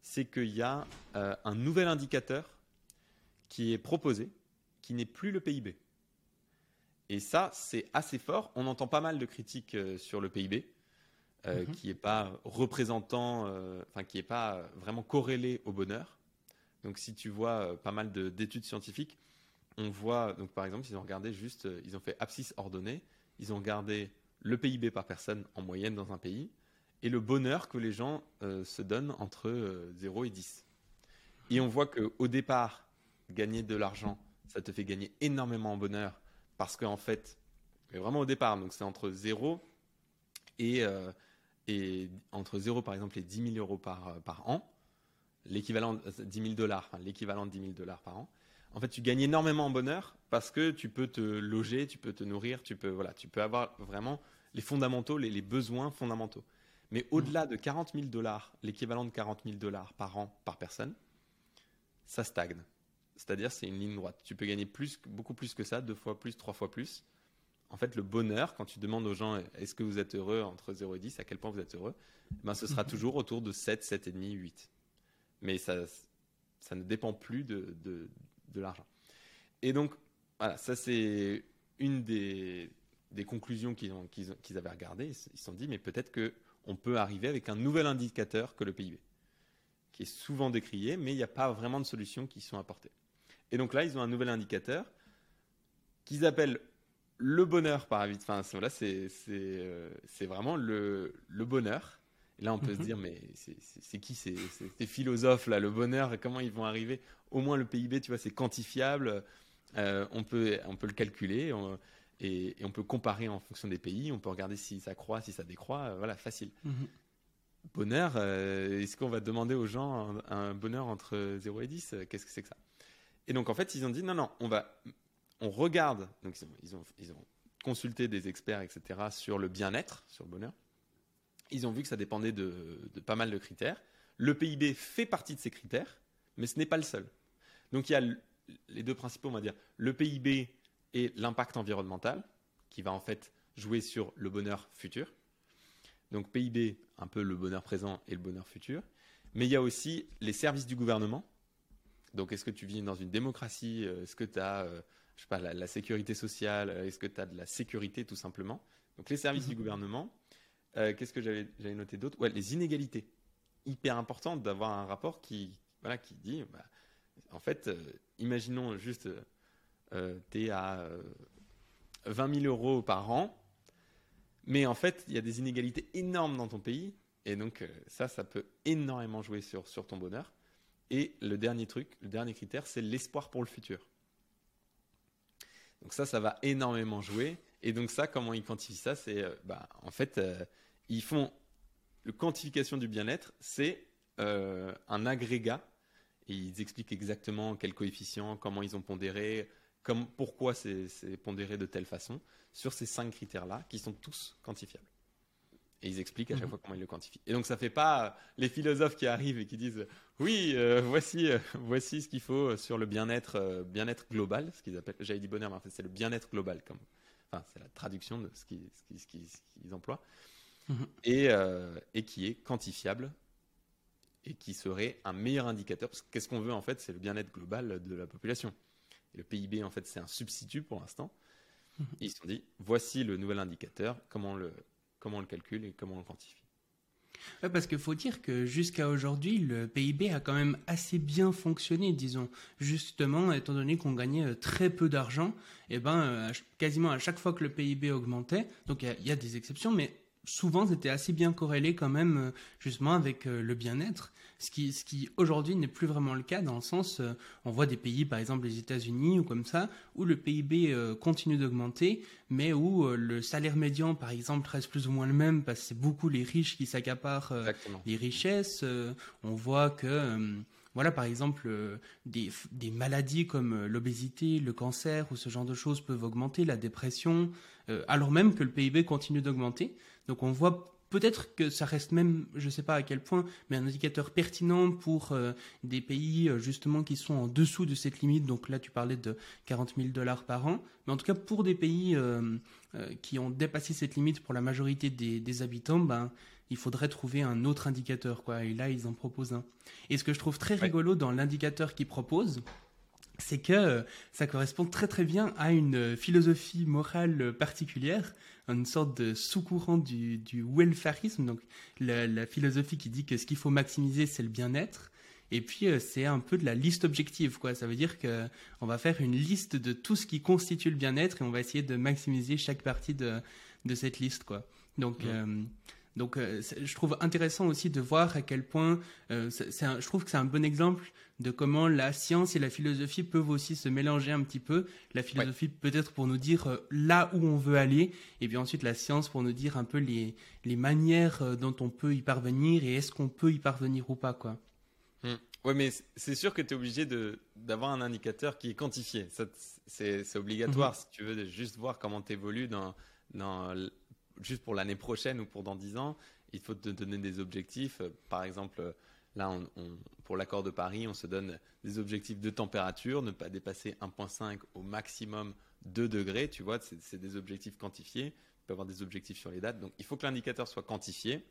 c'est qu'il y a euh, un nouvel indicateur qui est proposé, qui n'est plus le PIB. Et ça, c'est assez fort. On entend pas mal de critiques euh, sur le PIB, euh, mhm. qui n'est pas représentant, enfin qui n'est pas vraiment corrélé au bonheur. Donc, si tu vois pas mal d'études scientifiques, on voit, donc par exemple, ils ont regardé juste, ils ont fait abscisse ordonnée, ils ont regardé le PIB par personne en moyenne dans un pays, et le bonheur que les gens euh, se donnent entre 0 euh, et 10. Et on voit qu'au départ, gagner de l'argent, ça te fait gagner énormément en bonheur parce qu'en fait, vraiment au départ, donc c'est entre 0 et, euh, entre 0 par exemple et 10 000 euros par, par an, l'équivalent 10 000 dollars, l'équivalent de 10 000 dollars par an. En fait, tu gagnes énormément en bonheur parce que tu peux te loger, tu peux te nourrir, tu peux, voilà, tu peux avoir vraiment les fondamentaux, les besoins fondamentaux. Mais au-delà de 40 000 dollars, l'équivalent de 40 000 dollars par an par personne, ça stagne. C'est-à-dire, c'est une ligne droite. Tu peux gagner plus, beaucoup plus que ça, deux fois plus, trois fois plus. En fait, le bonheur, quand tu demandes aux gens est-ce que vous êtes heureux? entre 0 et 10, à quel point vous êtes heureux, ben, ce sera toujours autour de 7, 7,5, 8. Mais ça, ça ne dépend plus de, de, de l'argent. Et donc, voilà, ça c'est une des, des conclusions qu'ils qu'ils avaient regardées. Ils se sont dit, mais peut-être que on peut arriver avec un nouvel indicateur que le PIB, qui est souvent décrié, mais il n'y a pas vraiment de solutions qui sont apportées. Et donc là, ils ont un nouvel indicateur qu'ils appellent le bonheur par avis. Enfin, là, c'est euh, vraiment le, bonheur. Et là, on peut se mhm. dire, mais c'est qui ces, philosophes là Le bonheur, comment ils vont arriver? Au moins, le PIB, tu vois, c'est quantifiable. Euh, on, peut, on peut le calculer. Et, on peut comparer en fonction des pays, on peut regarder si ça croît, si ça décroît, euh, voilà, facile. Mhm. Bonheur, euh, est-ce qu'on va demander aux gens un, bonheur entre 0 et 10 euh, Qu'est-ce que c'est que ça? Et donc en fait, ils ont dit non, non, on va, on regarde, donc ils ont, ils ont, consulté des experts, etc., sur le bien-être, sur le bonheur. Ils ont vu que ça dépendait de, de pas mal de critères. Le PIB fait partie de ces critères, mais ce n'est pas le seul. Donc il y a les deux principaux, on va dire, le PIB et l'impact environnemental, qui va en fait jouer sur le bonheur futur. Donc PIB, un peu le bonheur présent et le bonheur futur. Mais il y a aussi les services du gouvernement. Donc est-ce que tu vis dans une démocratie euh, Est-ce que tu as, euh, je sais pas, la, sécurité sociale Est-ce que tu as de la sécurité tout simplement Donc les services du gouvernement, euh, qu'est-ce que j'avais noté d'autre? Ouais, les inégalités. Hyper important d'avoir un rapport qui, voilà, qui dit, bah, en fait, euh, imaginons juste, euh, tu es à 20 000 euros par an, mais en fait, il y a des inégalités énormes dans ton pays, et donc ça, ça peut énormément jouer sur, sur ton bonheur. Et le dernier truc, le dernier critère, c'est l'espoir pour le futur. Donc ça, ça va énormément jouer. Et donc ça, comment ils quantifient ça C'est, euh, bah, en fait, euh, ils font le quantification du bien-être, c'est euh, un agrégat. Et ils expliquent exactement quel coefficient, comment ils ont pondéré, comme, pourquoi c'est pondéré de telle façon, sur ces cinq critères-là, qui sont tous quantifiables. Et ils expliquent à chaque mhm. fois comment ils le quantifient. Et donc ça fait pas les philosophes qui arrivent et qui disent oui, euh, voici, euh, voici ce qu'il faut sur le bien-être, euh, bien-être global, ce qu'ils appellent. J'avais dit bonheur, mais en fait c'est le bien-être global, comme, enfin c'est la traduction de ce qu'ils, ce qu'ils, emploient, mhm. et, et qui est quantifiable et qui serait un meilleur indicateur. Parce que qu'est-ce qu'on veut en fait, c'est le bien-être global de la population. Et le PIB en fait c'est un substitut pour l'instant. Mhm. Ils se sont dit voici le nouvel indicateur, comment le comment on le calcule et comment on le quantifie. parce qu'il faut dire que jusqu'à aujourd'hui, le PIB a quand même assez bien fonctionné, disons. Justement, étant donné qu'on gagnait euh, très peu d'argent, et eh ben, euh, quasiment à chaque fois que le PIB augmentait, donc il y, a des exceptions, mais souvent c'était assez bien corrélé quand même euh, justement avec le bien-être ce qui, ce qui aujourd'hui n'est plus vraiment le cas dans le sens, euh, on voit des pays, par exemple les États-Unis ou comme ça, où le PIB euh, continue d'augmenter, mais où euh, le salaire médian, par exemple, reste plus ou moins le même parce que c'est beaucoup les riches qui s'accaparent les richesses. on voit que voilà, par exemple, des, des, maladies comme l'obésité, le cancer ou ce genre de choses peuvent augmenter, la dépression, alors même que le PIB continue d'augmenter. Donc on voit Peut-être que ça reste même, je ne sais pas à quel point, mais un indicateur pertinent pour euh, des pays euh, justement qui sont en dessous de cette limite. Donc là, tu parlais de 40 000 dollars par an. Mais en tout cas, pour des pays euh, qui ont dépassé cette limite pour la majorité des, habitants, ben, il faudrait trouver un autre indicateur. Quoi. Et là, ils en proposent un. Et ce que je trouve très rigolo dans l'indicateur qu'ils proposent, c'est que ça correspond très très bien à une philosophie morale particulière une sorte de sous-courant du, du welfarisme, donc la, philosophie qui dit que ce qu'il faut maximiser, c'est le bien-être. Et puis, euh, c'est un peu de la liste objective, quoi. Ça veut dire qu'on va faire une liste de tout ce qui constitue le bien-être et on va essayer de maximiser chaque partie de, de cette liste, quoi. Donc, euh, donc, euh, je trouve intéressant aussi de voir à quel point, euh, je trouve que c'est un bon exemple de comment la science et la philosophie peuvent aussi se mélanger un petit peu. La philosophie peut-être pour nous dire euh, là où on veut aller, et puis ensuite la science pour nous dire un peu les, les manières dont on peut y parvenir et est-ce qu'on peut y parvenir ou pas, quoi. Mmh. Ouais, mais c'est sûr que tu es obligé d'avoir un indicateur qui est quantifié. C'est obligatoire mmh. si tu veux juste voir comment tu évolues dans, dans juste pour l'année prochaine ou pour dans 10 ans, il faut te donner des objectifs. Euh, par exemple, euh, là, on, pour l'accord de Paris, on se donne des objectifs de température, ne pas dépasser 1,5 au maximum 2 degrés. Tu vois, c'est des objectifs quantifiés. Il peut avoir des objectifs sur les dates. Donc, il faut que l'indicateur soit quantifié.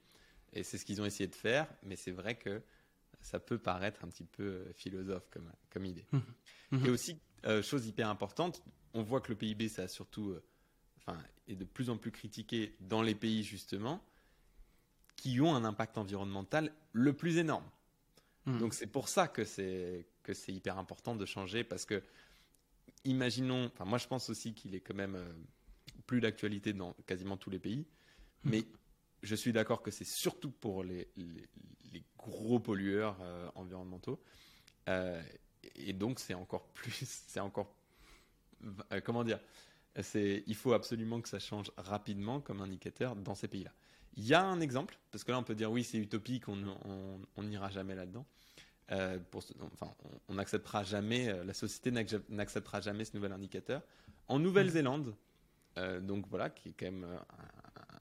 Et c'est ce qu'ils ont essayé de faire. Mais c'est vrai que ça peut paraître un petit peu euh, philosophe comme, comme idée. Mmh. Mmh. Et aussi, chose hyper importante, on voit que le PIB, ça a surtout enfin, est de plus en plus critiqué dans les pays justement qui ont un impact environnemental le plus énorme. Hmm. Donc c'est pour ça que c'est que c'est hyper important de changer parce que imaginons, enfin moi je pense aussi qu'il est quand même euh, plus d'actualité dans quasiment tous les pays, hmm. mais je suis d'accord que c'est surtout pour les, les, gros pollueurs euh, environnementaux euh, et donc c'est encore plus, c'est encore comment dire, il faut absolument que ça change rapidement comme indicateur dans ces pays-là. Il y a un exemple, parce que là on peut dire oui c'est utopique, on n'ira jamais là-dedans. Euh, on n'acceptera jamais, euh, la société n'acceptera jamais ce nouvel indicateur. En Nouvelle-Zélande, euh, donc voilà, qui est quand même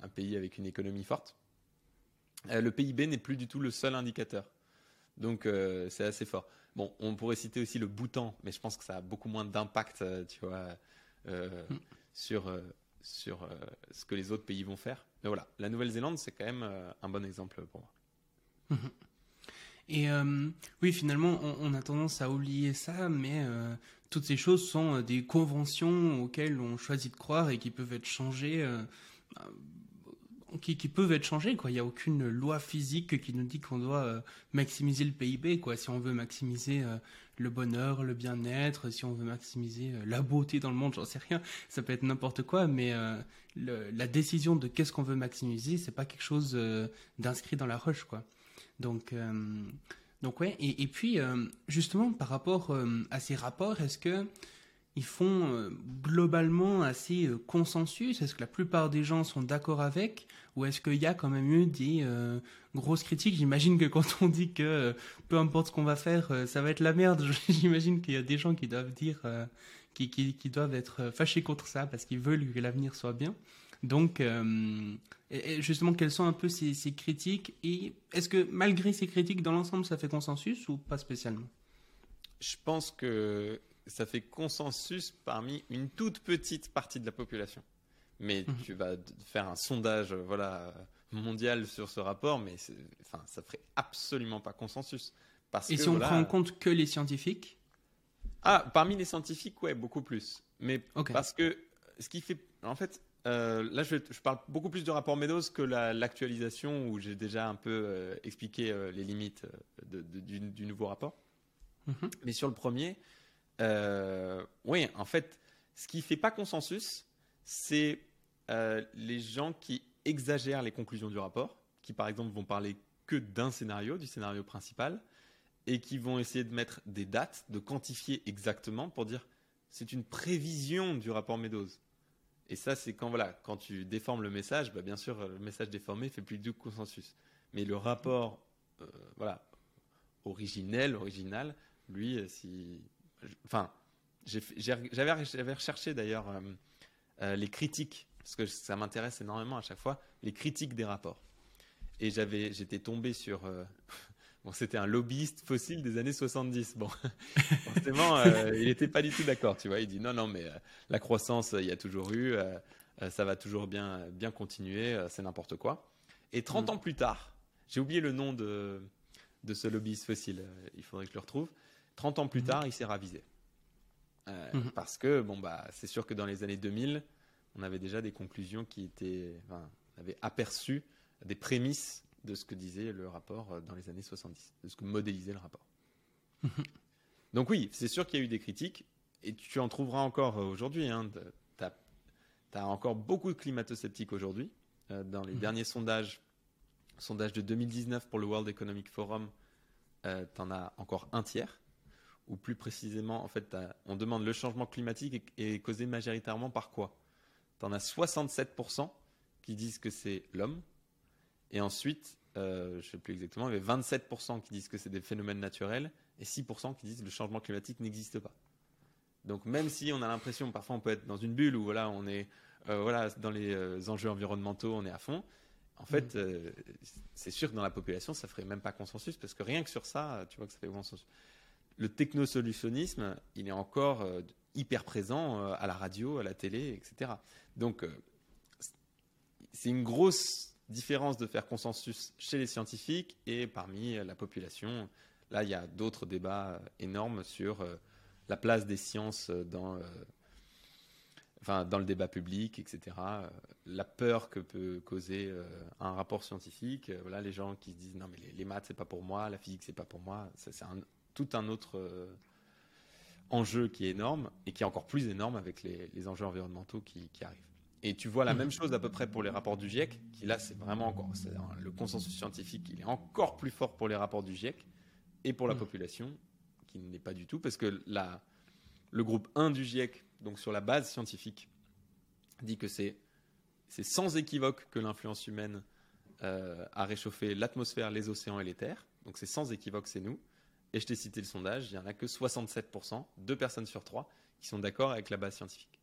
un, pays avec une économie forte, le PIB n'est plus du tout le seul indicateur. Donc c'est assez fort. Bon, on pourrait citer aussi le Bhoutan, mais je pense que ça a beaucoup moins d'impact, tu vois. Euh, sur, euh, sur euh, ce que les autres pays vont faire. Mais voilà, la Nouvelle-Zélande, c'est quand même un bon exemple pour moi. Mhm. Et oui, finalement, on, a tendance à oublier ça, mais toutes ces choses sont des conventions auxquelles on choisit de croire et qui peuvent être changées qui, peuvent être changés. Quoi. Il n'y a aucune loi physique qui nous dit qu'on doit maximiser le PIB. Quoi. Si on veut maximiser le bonheur, le bien-être, si on veut maximiser euh, la beauté dans le monde, j'en sais rien. Ça peut être n'importe quoi, mais la décision de qu'est-ce qu'on veut maximiser, c'est pas quelque chose d'inscrit dans la roche. Quoi. Donc, donc ouais. Et puis, justement, par rapport à ces rapports, est-ce que ils font globalement assez consensus. Est-ce que la plupart des gens sont d'accord avec ou est-ce qu'il y a quand même eu des euh, grosses critiques? J'imagine que quand on dit que euh, peu importe ce qu'on va faire, euh, ça va être la merde, j'imagine qu'il y a des gens qui doivent dire, qui, doivent être fâchés contre ça parce qu'ils veulent que l'avenir soit bien. Donc, justement, quelles sont un peu ces critiques Et est-ce que malgré ces critiques, dans l'ensemble, ça fait consensus ou pas spécialement? Je pense que ça fait consensus parmi une toute petite partie de la population mais mhm. tu vas faire un sondage voilà, mondial sur ce rapport, mais enfin, ça ferait absolument pas consensus. Parce Et si on prend en compte que les scientifiques? Ah, parmi les scientifiques, ouais, beaucoup plus. Mais parce que ce qui fait. En fait, euh, là, je, je, parle beaucoup plus du rapport Meadows que l'actualisation où j'ai déjà un peu euh, expliqué euh, les limites de, du, nouveau rapport. Mhm. Mais sur le premier, oui, en fait, ce qui fait pas consensus, c'est euh, les gens qui exagèrent les conclusions du rapport, qui par exemple vont parler que d'un scénario, du scénario principal, et qui vont essayer de mettre des dates, de quantifier exactement pour dire c'est une prévision du rapport Meadows. Et ça, c'est quand voilà, quand tu déformes le message, bah, bien sûr, le message déformé fait plus de consensus. Mais le rapport, euh, voilà, originel, original, lui, euh, si, enfin, j'avais recherché d'ailleurs les critiques parce que ça m'intéresse énormément à chaque fois, les critiques des rapports. Et j'avais, j'étais tombé sur. Euh, bon, c'était un lobbyiste fossile des années 70. Bon, forcément, euh, il n'était pas du tout d'accord, tu vois. Il dit non, non, mais euh, la croissance, il y a toujours eu, ça va toujours bien, bien continuer, c'est n'importe quoi. Et 30 mm. ans plus tard, j'ai oublié le nom de, de ce lobbyiste fossile, il faudrait que je le retrouve. 30 ans plus mm. tard, il s'est ravisé. Mm. Parce que, bon, bah, c'est sûr que dans les années 2000, on avait déjà des conclusions qui étaient, enfin, on avait aperçu des prémices de ce que disait le rapport euh, dans les années 70, de ce que modélisait le rapport. Donc oui, c'est sûr qu'il y a eu des critiques, et tu en trouveras encore euh, aujourd'hui. Hein, tu as, encore beaucoup de climato-sceptiques aujourd'hui. Euh, dans les mhm. derniers sondages, sondage de 2019 pour le World Economic Forum, euh, tu en as encore un tiers. Ou plus précisément, en fait, on demande le changement climatique est causé majoritairement par quoi? Tu en as 67% qui disent que c'est l'homme. Et ensuite, euh, je ne sais plus exactement, avait 27% qui disent que c'est des phénomènes naturels et 6% qui disent que le changement climatique n'existe pas. Donc même si on a l'impression, parfois on peut être dans une bulle où voilà, on est euh, voilà, dans les euh, enjeux environnementaux, on est à fond. En fait, mm. c'est sûr que dans la population, ça ferait même pas consensus parce que rien que sur ça, tu vois que ça fait consensus. Le technosolutionnisme, il est encore hyper présent à la radio, à la télé, etc. Donc, euh, c'est une grosse différence de faire consensus chez les scientifiques et parmi la population. Là, il y a d'autres débats énormes sur euh, la place des sciences dans, euh, enfin, dans le débat public, etc. La peur que peut causer un rapport scientifique. Voilà, les gens qui se disent non, mais les, maths, c'est pas pour moi, la physique, c'est pas pour moi. C'est tout un autre enjeu qui est énorme et qui est encore plus énorme avec les, enjeux environnementaux qui, arrivent. Et tu vois la même chose à peu près pour les rapports du GIEC, qui là c'est vraiment encore le consensus scientifique, il est encore plus fort pour les rapports du GIEC et pour la mm. population, qui n'est pas du tout, parce que la, le groupe 1 du GIEC, donc sur la base scientifique, dit que c'est sans équivoque que l'influence humaine euh, a réchauffé l'atmosphère, les océans et les terres. Donc c'est sans équivoque, c'est nous. Et je t'ai cité le sondage, il n'y en a que 67%, deux personnes sur trois, qui sont d'accord avec la base scientifique.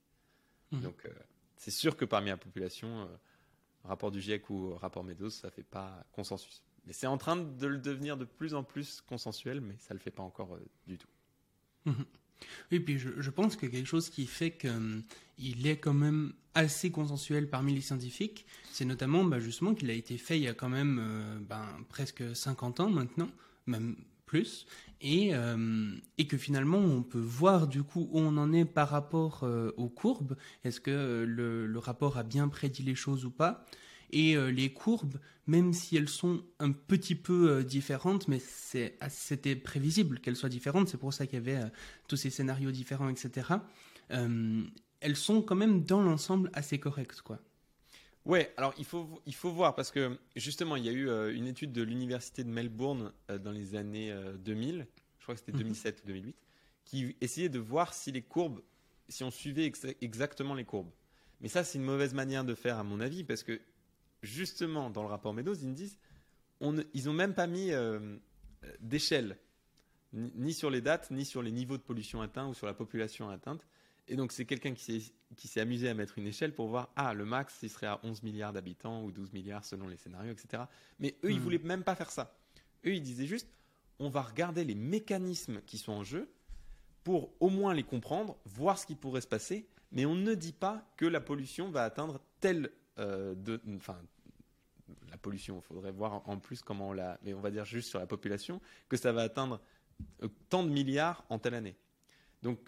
Mmh. Donc, euh, c'est sûr que parmi la population, euh, rapport du GIEC ou rapport Meadows, ça ne fait pas consensus. Mais c'est en train de le devenir de plus en plus consensuel, mais ça ne le fait pas encore euh, du tout. Mmh. Oui, puis je, pense que quelque chose qui fait qu'il est quand même assez consensuel parmi les scientifiques, c'est notamment bah, justement qu'il a été fait il y a quand même ben, presque 50 ans maintenant, même plus et, euh, et que finalement on peut voir du coup où on en est par rapport euh, aux courbes. Est-ce que le, le, rapport a bien prédit les choses ou pas? Et euh, les courbes, même si elles sont un petit peu différentes, mais c'était prévisible qu'elles soient différentes, c'est pour ça qu'il y avait tous ces scénarios différents, etc. elles sont quand même dans l'ensemble assez correctes, quoi. Ouais, alors il faut, il faut voir parce que justement, il y a eu euh, une étude de l'université de Melbourne euh, dans les années 2000, euh, je crois que c'était 2007 ou 2008, qui essayait de voir si les courbes, si on suivait exactement les courbes. Mais ça, c'est une mauvaise manière de faire, à mon avis, parce que justement, dans le rapport Meadows, ils disent, on, ils n'ont même pas mis d'échelle, ni sur les dates, ni sur les niveaux de pollution atteints ou sur la population atteinte. Et donc, c'est quelqu'un qui s'est amusé à mettre une échelle pour voir, ah, le max, il serait à 11 milliards d'habitants ou 12 milliards selon les scénarios, etc. Mais eux, ils ils hmm. voulaient même pas faire ça. Eux, ils disaient juste, on va regarder les mécanismes qui sont en jeu pour au moins les comprendre, voir ce qui pourrait se passer, mais on ne dit pas que la pollution va atteindre telle euh, de, enfin, la pollution, il faudrait voir en plus comment on la, mais on va dire juste sur la population, que ça va atteindre euh, tant de milliards en telle année. Donc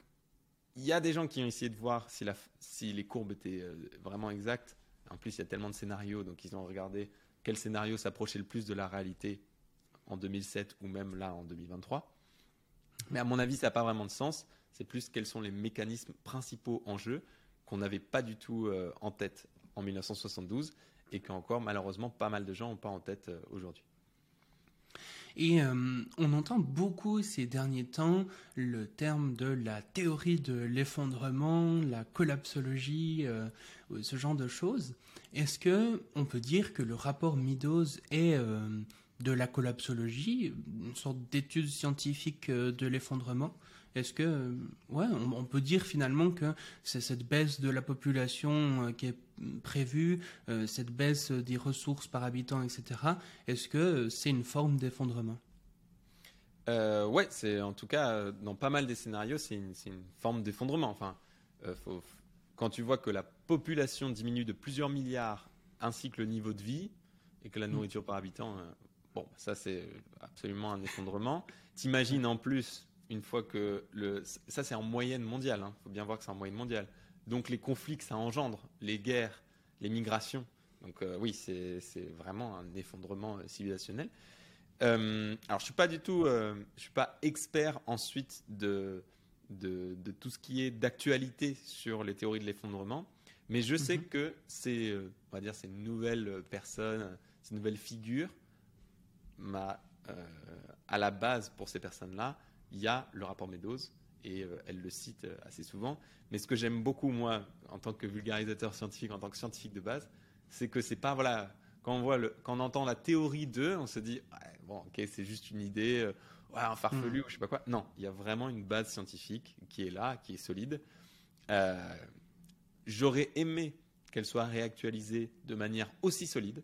il y a des gens qui ont essayé de voir si, les courbes étaient euh, vraiment exactes. En plus, il y a tellement de scénarios, donc ils ont regardé quel scénario s'approchait le plus de la réalité en 2007 ou même là en 2023. Mais à mon avis, ça n'a pas vraiment de sens. C'est plus quels sont les mécanismes principaux en jeu qu'on n'avait pas du tout euh, en tête en 1972 et qu'encore malheureusement pas mal de gens n'ont pas en tête euh, aujourd'hui. Et euh, on entend beaucoup ces derniers temps le terme de la théorie de l'effondrement, la collapsologie, euh, ce genre de choses. Est-ce que on peut dire que le rapport Meadows est euh, de la collapsologie, une sorte d'étude scientifique de l'effondrement? Est-ce que, ouais, on, peut dire finalement que c'est cette baisse de la population qui est prévu, euh, cette baisse des ressources par habitant, etc. Est-ce que c'est une forme d'effondrement? Euh, Ouais, c'est en tout cas euh, dans pas mal des scénarios, c'est une, forme d'effondrement. Enfin, euh, quand tu vois que la population diminue de plusieurs milliards, ainsi que le niveau de vie et que la nourriture par habitant, bon, ça c'est absolument un effondrement. T'imagines en plus une fois que le, ça c'est en moyenne mondiale. Il hein. faut bien voir que c'est en moyenne mondiale donc les conflits que ça engendre, les guerres, les migrations. Donc euh, oui, c'est vraiment un effondrement euh, civilisationnel. Euh, alors je suis pas du tout, je suis pas expert ensuite de, de, tout ce qui est d'actualité sur les théories de l'effondrement, mais je sais mhm. que c'est, on va dire, ces nouvelles personnes, ces nouvelles figures, à la base pour ces personnes-là, il y a le rapport Meadows et elle le cite assez souvent. Mais ce que j'aime beaucoup, moi, en tant que vulgarisateur scientifique, en tant que scientifique de base, c'est que c'est pas, voilà, quand on, voit le, quand on entend la théorie d'eux, on se dit, bon, ok, c'est juste une idée, euh, ouais, un farfelu, mm. ou je sais pas quoi. Non, il y a vraiment une base scientifique qui est là, qui est solide. Euh, j'aurais aimé qu'elle soit réactualisée de manière aussi solide.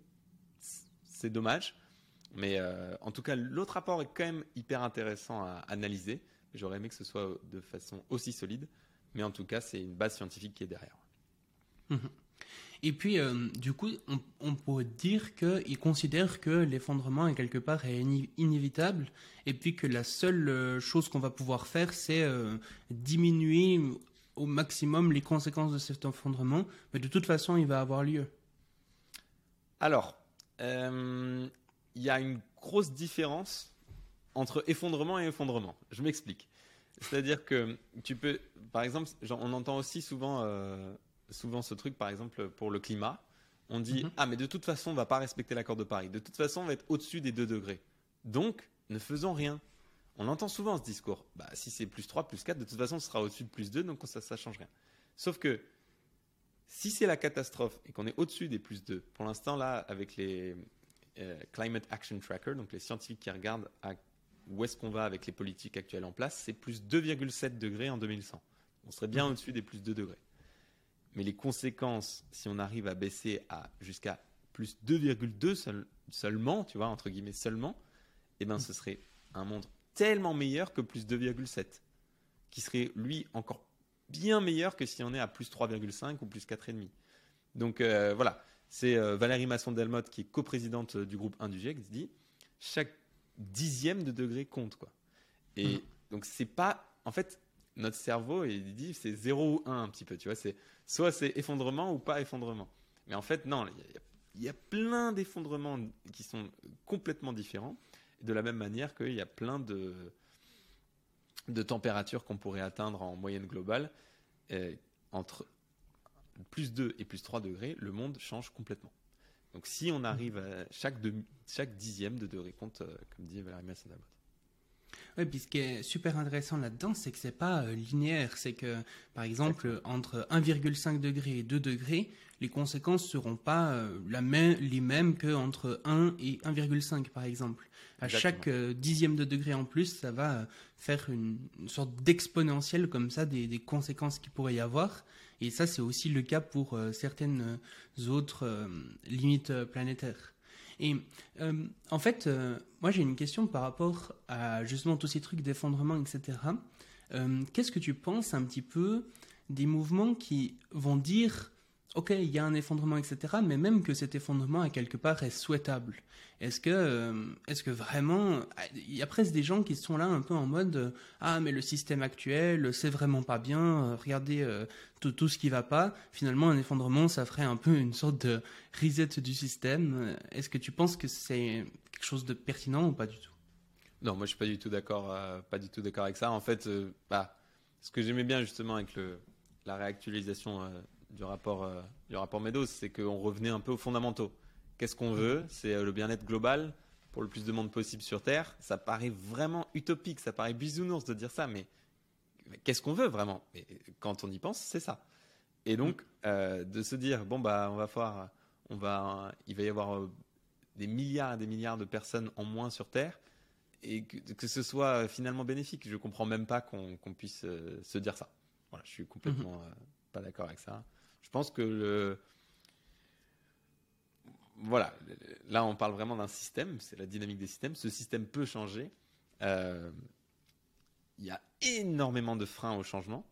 C'est dommage. Mais euh, en tout cas, l'autre rapport est quand même hyper intéressant à analyser. J'aurais aimé que ce soit de façon aussi solide. Mais en tout cas, c'est une base scientifique qui est derrière. Mhm. Et puis, euh, du coup, on, pourrait dire qu'il considère que l'effondrement est quelque part inévitable, et puis que la seule euh, chose qu'on va pouvoir faire, c'est euh, diminuer au maximum les conséquences de cet effondrement, mais de toute façon, il va avoir lieu. Alors, il y a une grosse différence entre effondrement et effondrement. Je m'explique. C'est-à-dire que tu peux, par exemple, on entend aussi souvent, euh, souvent ce truc, par exemple, pour le climat. On dit mhm. Ah, mais de toute façon, on va pas respecter l'accord de Paris. De toute façon, on va être au-dessus des 2 degrés. Donc, ne faisons rien. On entend souvent ce discours. Bah, si c'est plus 3, plus 4, de toute façon, ce sera au-dessus de plus 2, donc ça ne change rien. Sauf que si c'est la catastrophe et qu'on est au-dessus des plus 2, pour l'instant, là, avec les euh, Climate Action Tracker, donc les scientifiques qui regardent à où est-ce qu'on va avec les politiques actuelles en place, c'est plus 2,7 degrés en 2100. On serait bien mmh. au-dessus des plus 2 degrés. Mais les conséquences, si on arrive à baisser à jusqu'à plus 2,2 seulement, tu vois, entre guillemets seulement, eh ben, ce serait un monde tellement meilleur que plus 2,7, qui serait lui encore bien meilleur que si on est à plus 3,5 ou plus 4,5. Donc euh, voilà, c'est euh, Valérie Masson-Delmotte qui est coprésidente du groupe 1 du GIEC qui dit chaque dixième de degré compte, quoi. Et donc, c'est pas. En fait, notre cerveau, il dit c'est 0 ou 1 un petit peu, tu vois. C'est soit c'est effondrement ou pas effondrement. Mais en fait, non, il y y a plein d'effondrements qui sont complètement différents. De la même manière qu'il y a plein de, de températures qu'on pourrait atteindre en moyenne globale. Et entre plus 2 et plus 3 degrés, le monde change complètement. Donc si on arrive à chaque, chaque dixième de degré compte, euh, comme dit Valérie Massadabot. Oui, puis ce qui est super intéressant là-dedans, c'est que c'est pas euh, linéaire. C'est que, par exemple, entre 1,5 degré et 2 degrés, les conséquences seront pas euh, la même, les mêmes que entre 1 et 1,5, par exemple. À Exactement. chaque euh, dixième de degré en plus, ça va faire une, une sorte d'exponentielle comme ça des, des conséquences qu'il pourrait y avoir. Et ça, c'est aussi le cas pour certaines autres limites planétaires. Et euh, en fait, euh, moi j'ai une question par rapport à justement tous ces trucs d'effondrement, etc. Euh, Qu'est-ce que tu penses un petit peu des mouvements qui vont dire, ok, il y a un effondrement, etc., mais même que cet effondrement à quelque part est souhaitable Est-ce que, euh, est-ce que vraiment, il y a presque des gens qui sont là un peu en mode, euh, ah mais le système actuel, c'est vraiment pas bien, euh, regardez tout, ce qui va pas. Finalement, un effondrement, ça ferait un peu une sorte de reset du système. Est-ce que tu penses que c'est quelque chose de pertinent ou pas du tout? Non, moi je suis pas du tout d'accord, pas avec ça. En fait, bah, ce que j'aimais bien justement avec le, la réactualisation du rapport, euh, du rapport Meadows, c'est qu'on revenait un peu aux fondamentaux. Qu'est-ce qu'on veut? C'est euh, le bien-être global pour le plus de monde possible sur Terre. Ça paraît vraiment utopique, ça paraît bisounours de dire ça, mais, mais qu'est-ce qu'on veut vraiment? Et quand on y pense, c'est ça. Et donc euh, de se dire bon bah on va voir, on va, il va y avoir euh, des milliards et des milliards de personnes en moins sur Terre et que, que ce soit finalement bénéfique. Je comprends même pas qu'on puisse euh, se dire ça. Voilà, je suis complètement euh, pas d'accord avec ça. Je pense que le voilà, là on parle vraiment d'un système, c'est la dynamique des systèmes. Ce système peut changer. Euh, Il y a énormément de freins au changement,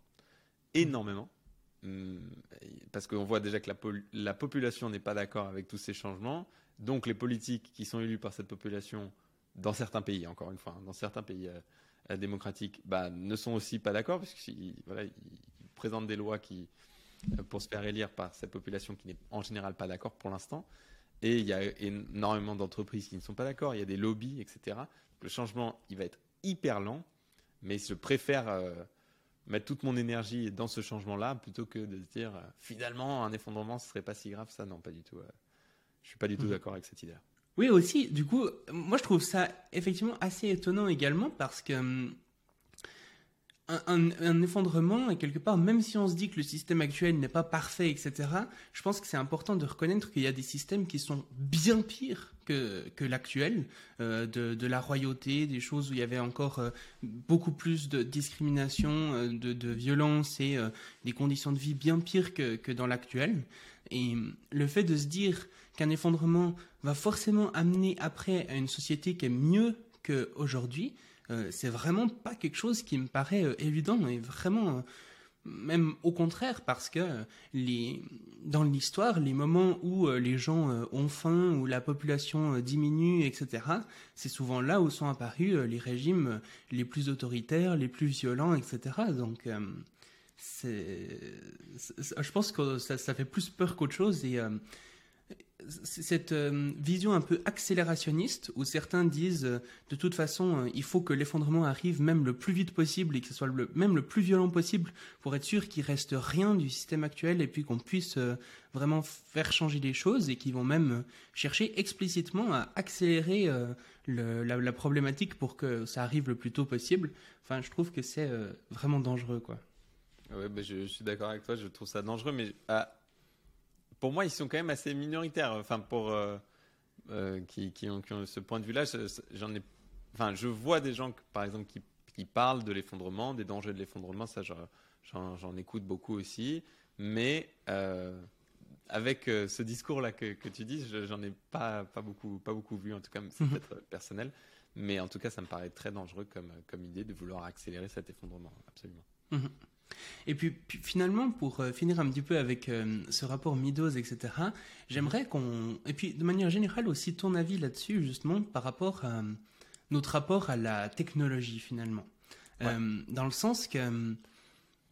énormément, Hum, parce qu'on voit déjà que la, population n'est pas d'accord avec tous ces changements. Donc les politiques qui sont élus par cette population, dans certains pays, encore une fois, hein, dans certains pays euh, démocratiques, bah, ne sont aussi pas d'accord, parce qu'ils voilà, ils- présentent des lois qui, pour se faire élire par cette population qui n'est en général pas d'accord pour l'instant. Et il y a énormément d'entreprises qui ne sont pas d'accord, il y a des lobbies, etc. Le changement, il va être hyper lent, mais je préfère euh, mettre toute mon énergie dans ce changement-là plutôt que de se dire euh, finalement un effondrement, ce serait pas si grave. Ça, non, pas du tout. euh, je suis pas du tout Mhm. d'accord avec cette idée. Oui, aussi, du coup, moi je trouve ça effectivement assez étonnant également parce que hum, un, effondrement, et quelque part, même si on se dit que le système actuel n'est pas parfait, etc., je pense que c'est important de reconnaître qu'il y a des systèmes qui sont bien pires que, que l'actuel, euh, de, la royauté, des choses où il y avait encore euh, beaucoup plus de discrimination, euh, de, violence et des conditions de vie bien pires que, que dans l'actuel. Et hum, le fait de se dire qu'un effondrement va forcément amener après à une société qui est mieux qu'aujourd'hui, euh, c'est vraiment pas quelque chose qui me paraît euh, évident et vraiment euh, même au contraire parce que dans l'histoire les moments où les gens ont faim où la population diminue etc c'est souvent là où sont apparus les régimes les plus autoritaires les plus violents etc donc c'est je pense que ça, fait plus peur qu'autre chose et cette euh, vision un peu accélérationniste où certains disent euh, de toute façon euh, il faut que l'effondrement arrive même le plus vite possible et que ce soit même le plus violent possible pour être sûr qu'il reste rien du système actuel et puis qu'on puisse vraiment faire changer les choses et qui vont même chercher explicitement à accélérer la, problématique pour que ça arrive le plus tôt possible. Enfin, je trouve que c'est vraiment dangereux, quoi. Ouais, bah, je, je suis d'accord avec toi, je trouve ça dangereux, mais ah, pour moi, ils sont quand même assez minoritaires. Enfin, pour euh, euh, qui, qui ont, qui ont ce point de vue-là, je- j'en ai. Enfin, je vois des gens, par exemple, qui, qui parlent de l'effondrement, des dangers de l'effondrement. Ça, j'en- écoute beaucoup aussi, mais euh, avec euh, ce discours-là que, que tu dis, je- j'en ai pas pas beaucoup pas beaucoup vu. En tout cas, c'est Mhm. peut-être personnel, mais en tout cas, ça me paraît très dangereux comme comme idée de vouloir accélérer cet effondrement. Absolument. Et puis, puis finalement, pour euh, finir un petit peu avec euh, ce rapport Midos, etc., j'aimerais qu'on... Et puis de manière générale aussi, ton avis là-dessus, justement, par rapport à notre rapport à la technologie finalement. Euh, dans le sens que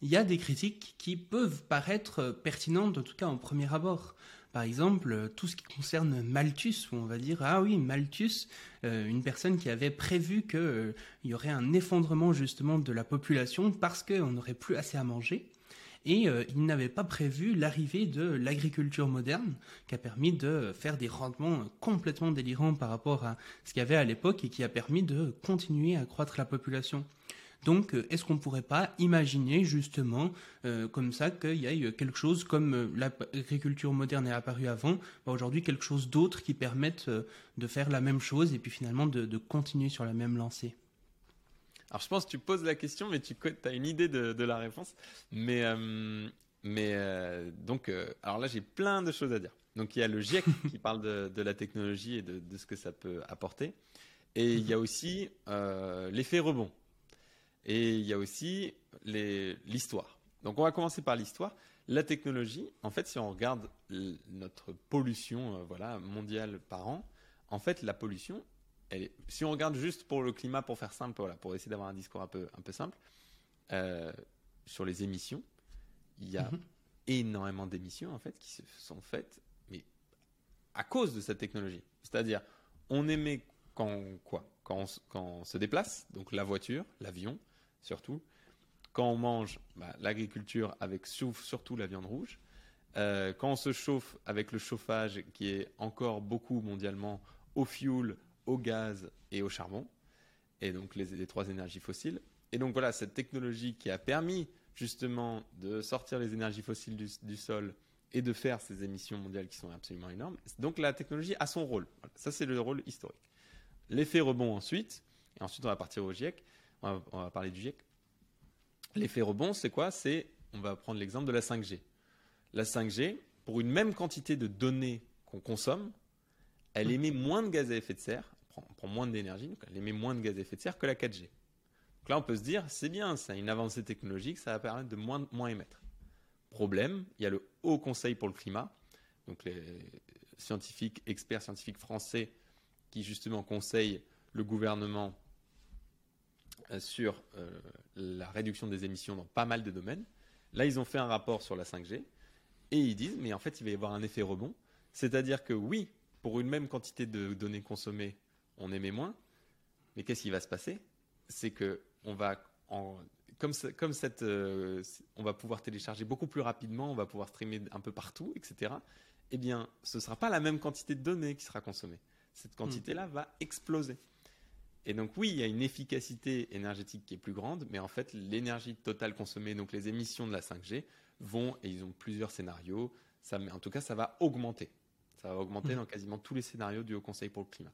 il y a des critiques qui peuvent paraître pertinentes, en tout cas en premier abord. Par exemple, tout ce qui concerne Malthus, où on va dire ah oui Malthus, une personne qui avait prévu qu'il y aurait un effondrement justement de la population parce qu'on n'aurait plus assez à manger et euh, il n'avait pas prévu l'arrivée de l'agriculture moderne qui a permis de faire des rendements complètement délirants par rapport à ce qu'il y avait à l'époque et qui a permis de continuer à croître la population. Donc, euh, est-ce qu'on ne pourrait pas imaginer justement euh, comme ça qu'il y ait quelque chose comme l'agriculture moderne est apparue avant, bah, aujourd'hui quelque chose d'autre qui permette de faire la même chose et puis finalement de continuer sur la même lancée? Alors je pense que tu poses la question, mais tu as une idée de, la réponse. Mais, euh, mais euh, donc, euh, alors là, j'ai plein de choses à dire. Donc il y a le GIEC qui parle de, la technologie et de, ce que ça peut apporter. Et il y a aussi l'effet rebond. Et il y a aussi l'histoire. Donc on va commencer par l'histoire. La technologie, en fait, si on regarde notre pollution voilà, mondiale par an, en fait, la pollution, si on regarde juste pour le climat, pour faire simple, voilà, pour essayer d'avoir un discours un peu, un peu simple, euh, sur les émissions, il y a mhm. énormément d'émissions en fait qui se sont faites, mais à cause de cette technologie. C'est-à-dire, on émet quand quoi quand on, quand on, se déplace, donc la voiture, l'avion, surtout. Quand on mange, bah, l'agriculture avec surtout la viande rouge. Euh, quand on se chauffe avec le chauffage qui est encore beaucoup mondialement au fioul, au gaz et au charbon, et donc les, trois énergies fossiles. Et donc voilà, cette technologie qui a permis justement de sortir les énergies fossiles du, sol et de faire ces émissions mondiales qui sont absolument énormes. Donc la technologie a son rôle. Ça, c'est le rôle historique. L'effet rebond ensuite, et ensuite on va partir au GIEC, on va, on va parler du GIEC. L'effet rebond, c'est quoi? C'est, on va prendre l'exemple de la 5G. La 5G, pour une même quantité de données qu'on consomme, elle mmh. émet moins de gaz à effet de serre, prend, prend moins d'énergie, donc elle émet moins de gaz à effet de serre que la 4G. Donc là, on peut se dire, c'est bien, c'est une avancée technologique, ça va permettre de moins, moins émettre. Problème, il y a le Haut Conseil pour le climat, donc les scientifiques, experts scientifiques français qui justement conseillent le gouvernement sur euh, la réduction des émissions dans pas mal de domaines. Là, ils ont fait un rapport sur la 5G et ils disent, mais en fait, il va y avoir un effet rebond. C'est-à-dire que oui, pour une même quantité de données consommées, on émet moins. Mais qu'est-ce qui va se passer? C'est que on va comme, euh, on va pouvoir télécharger beaucoup plus rapidement, on va pouvoir streamer un peu partout, etc. Eh bien, ce ne sera pas la même quantité de données qui sera consommée. Cette quantité-là va exploser. Et donc oui, il y a une efficacité énergétique qui est plus grande, mais en fait, l'énergie totale consommée, donc les émissions de la 5G, vont, et ils ont plusieurs scénarios, ça, en tout cas, ça va augmenter. Ça va augmenter mmh. dans quasiment tous les scénarios du Haut Conseil pour le climat.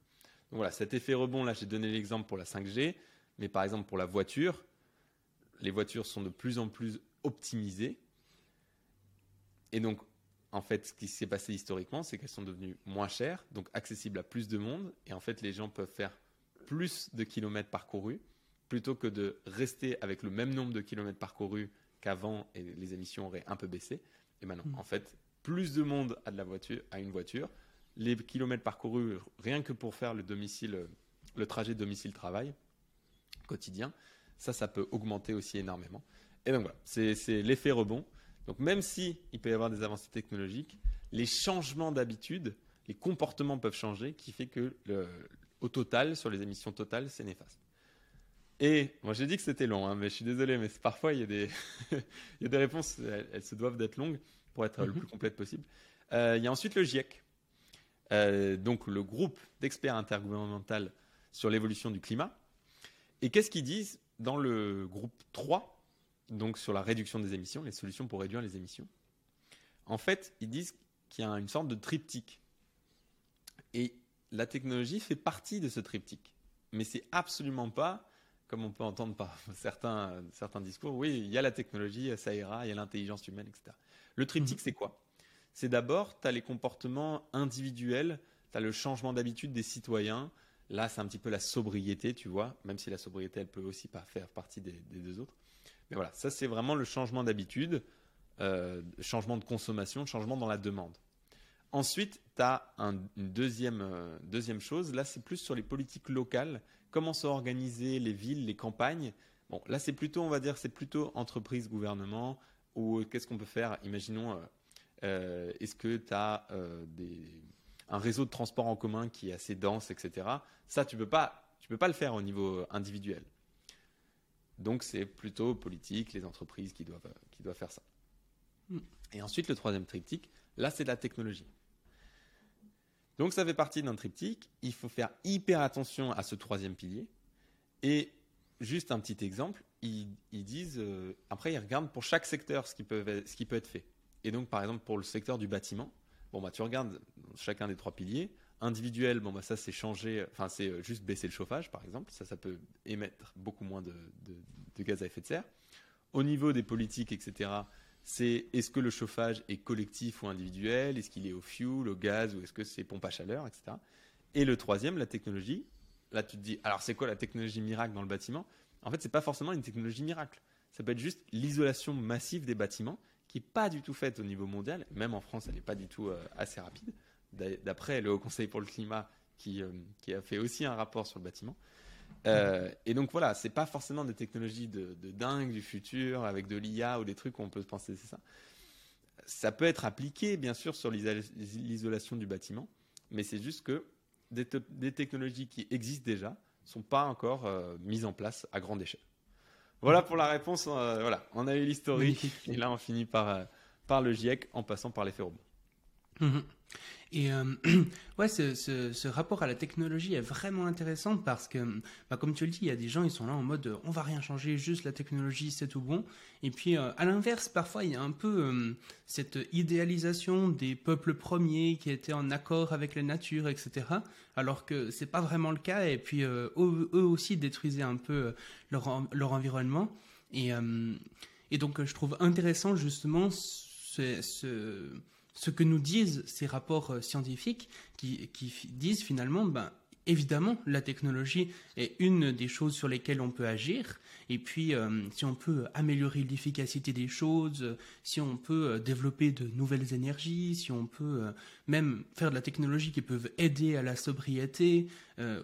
Donc voilà, cet effet rebond, là, j'ai donné l'exemple pour la 5G, mais par exemple pour la voiture, les voitures sont de plus en plus optimisées. Et donc, en fait, ce qui s'est passé historiquement, c'est qu'elles sont devenues moins chères, donc accessibles à plus de monde. Et en fait, les gens peuvent faire plus de kilomètres parcourus plutôt que de rester avec le même nombre de kilomètres parcourus qu'avant et les émissions auraient un peu baissé. Et maintenant, mmh. en fait, plus de monde a de la voiture, a une voiture. Les kilomètres parcourus, rien que pour faire le domicile, le trajet domicile-travail quotidien, ça, ça peut augmenter aussi énormément. Et donc voilà, c'est l'effet rebond. Donc même si il peut y avoir des avancées technologiques, les changements d'habitude, les comportements peuvent changer, qui fait que au total, sur les émissions totales, c'est néfaste. Et moi j'ai dit que c'était long, hein, mais je suis désolé, mais parfois il y a des, il y a des réponses, elles se doivent d'être longues pour être le mhm. plus complète possible. Euh, il y a ensuite le GIEC, euh, donc le groupe d'experts intergouvernemental sur l'évolution du climat. Et qu'est-ce qu'ils disent dans le groupe 3, donc sur la réduction des émissions, les solutions pour réduire les émissions? En fait, ils disent qu'il y a une sorte de triptyque. Et la technologie fait partie de ce triptyque. Mais c'est absolument pas, comme on peut entendre par certains, certains discours, oui, il y a la technologie, ça ira, il y a l'intelligence humaine, etc. Le triptyque, mhm. c'est quoi? C'est d'abord, tu as les comportements individuels, tu as le changement d'habitude des citoyens. Là, c'est un petit peu la sobriété, tu vois, même si la sobriété, elle peut aussi pas faire partie des, deux autres. Mais voilà, ça, c'est vraiment le changement d'habitude, euh, changement de consommation, changement dans la demande. Ensuite, tu as une deuxième, euh, deuxième chose. Là, c'est plus sur les politiques locales comment sont organisées les villes, les campagnes? Bon, là, c'est plutôt, on va dire, c'est plutôt entreprise, gouvernement, ou qu'est-ce qu'on peut faire? Imaginons, euh, euh, est-ce que tu as un réseau de transport en commun qui est assez dense, etc. Ça, tu peux pas, tu peux pas le faire au niveau individuel. Donc, c'est plutôt politique, les entreprises qui doivent, qui doivent faire ça. Hmm. Et ensuite, le troisième triptyque, là, c'est la technologie. Donc ça fait partie d'un triptyque. Il faut faire hyper attention à ce troisième pilier. Et juste un petit exemple, ils, disent, euh, après ils regardent pour chaque secteur ce qui, peut, ce qui peut être fait. Et donc par exemple pour le secteur du bâtiment, bon bah tu regardes chacun des trois piliers. Individuel, bon bah ça c'est changer, enfin c'est euh, juste baisser le chauffage par exemple, ça ça peut émettre beaucoup moins de, de gaz à effet de serre. Au niveau des politiques, etc., c'est est-ce que le chauffage est collectif ou individuel Est-ce qu'il est au fuel, au gaz ou est-ce que c'est pompe à chaleur, etc. Et le troisième, la technologie. Là, tu te dis, alors c'est quoi la technologie miracle dans le bâtiment? En fait, ce n'est pas forcément une technologie miracle. Ça peut être juste l'isolation massive des bâtiments qui n'est pas du tout faite au niveau mondial. Même en France, elle n'est pas du tout euh, assez rapide. D'après le Haut Conseil pour le climat euh, qui a fait aussi un rapport sur le bâtiment. Euh, et donc voilà, c'est pas forcément des technologies de, dingue du futur avec de l'IA ou des trucs où on peut se penser c'est ça. Ça peut être appliqué bien sûr sur l'isolation du bâtiment, mais c'est juste que des, technologies qui existent déjà sont pas encore euh, mises en place à grande échelle. Voilà pour la réponse. Euh, voilà, on a eu l'historique et là on finit par, par le GIEC en passant par l'effet rebond. Mhm. Et euh, ouais, ce, ce, rapport à la technologie est vraiment intéressant parce que, bah, comme tu le dis, il y a des gens, ils sont là en mode on va rien changer, juste la technologie, c'est tout bon. Et puis, euh, à l'inverse, parfois, il y a un peu euh, cette idéalisation des peuples premiers qui étaient en accord avec la nature, etc. Alors que c'est pas vraiment le cas. Et puis, eux, aussi détruisaient un peu leur, leur environnement. Et, et donc, je trouve intéressant justement ce ce que nous disent ces rapports euh, scientifiques qui, disent finalement, ben, évidemment, la technologie est une des choses sur lesquelles on peut agir. Et puis, euh, si on peut améliorer l'efficacité des choses, si on peut euh, développer de nouvelles énergies, si on peut même faire de la technologie qui peut aider à la sobriété,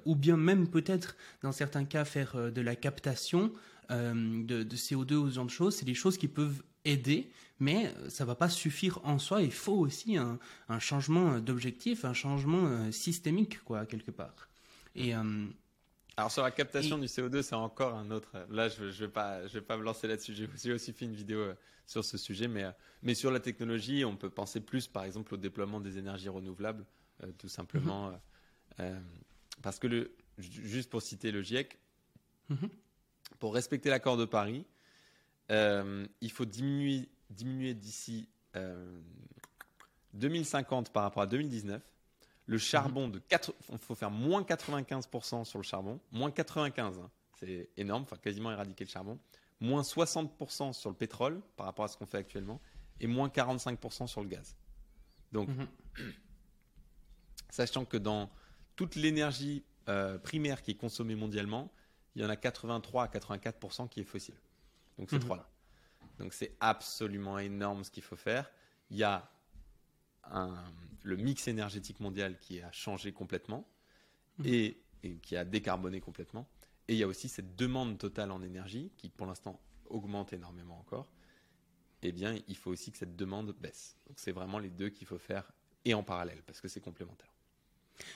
ou bien même peut-être, dans certains cas, faire de la captation de, de, CO2 ou ce de choses, c'est des choses qui peuvent aider, mais euh, ça va pas suffire en soi. Il faut aussi un, changement d'objectif, un changement euh, systémique, quoi, quelque part. Et euh, alors sur la captation du CO2, c'est encore un autre. Là, je ne vais, pas, je vais pas me lancer là-dessus. J'ai aussi fait une vidéo sur ce sujet, mais, mais sur la technologie, on peut penser plus, par exemple, au déploiement des énergies renouvelables, tout simplement, mm-hmm. parce que le, juste pour citer le GIEC, mm-hmm. pour respecter l'accord de Paris, euh, il faut diminuer, diminuer d'ici 2050 euh, par rapport à 2019. Le charbon de 4, il faut faire moins 95% sur le charbon, moins 95, hein. c'est énorme, enfin quasiment éradiquer le charbon, moins 60% sur le pétrole par rapport à ce qu'on fait actuellement, et moins 45% sur le gaz. Donc, mhm. sachant que dans toute l'énergie euh, primaire qui est consommée mondialement, il y en a 83 à 84% qui est fossile. Donc ces mhm. trois-là. Donc c'est absolument énorme ce qu'il faut faire. Il y a le mix énergétique mondial qui a changé complètement mhm. et, qui a décarboné complètement. Et il y a aussi cette demande totale en énergie qui pour l'instant augmente énormément encore. Eh bien, il faut aussi que cette demande baisse. Donc c'est vraiment les deux qu'il faut faire et en parallèle parce que c'est complémentaire.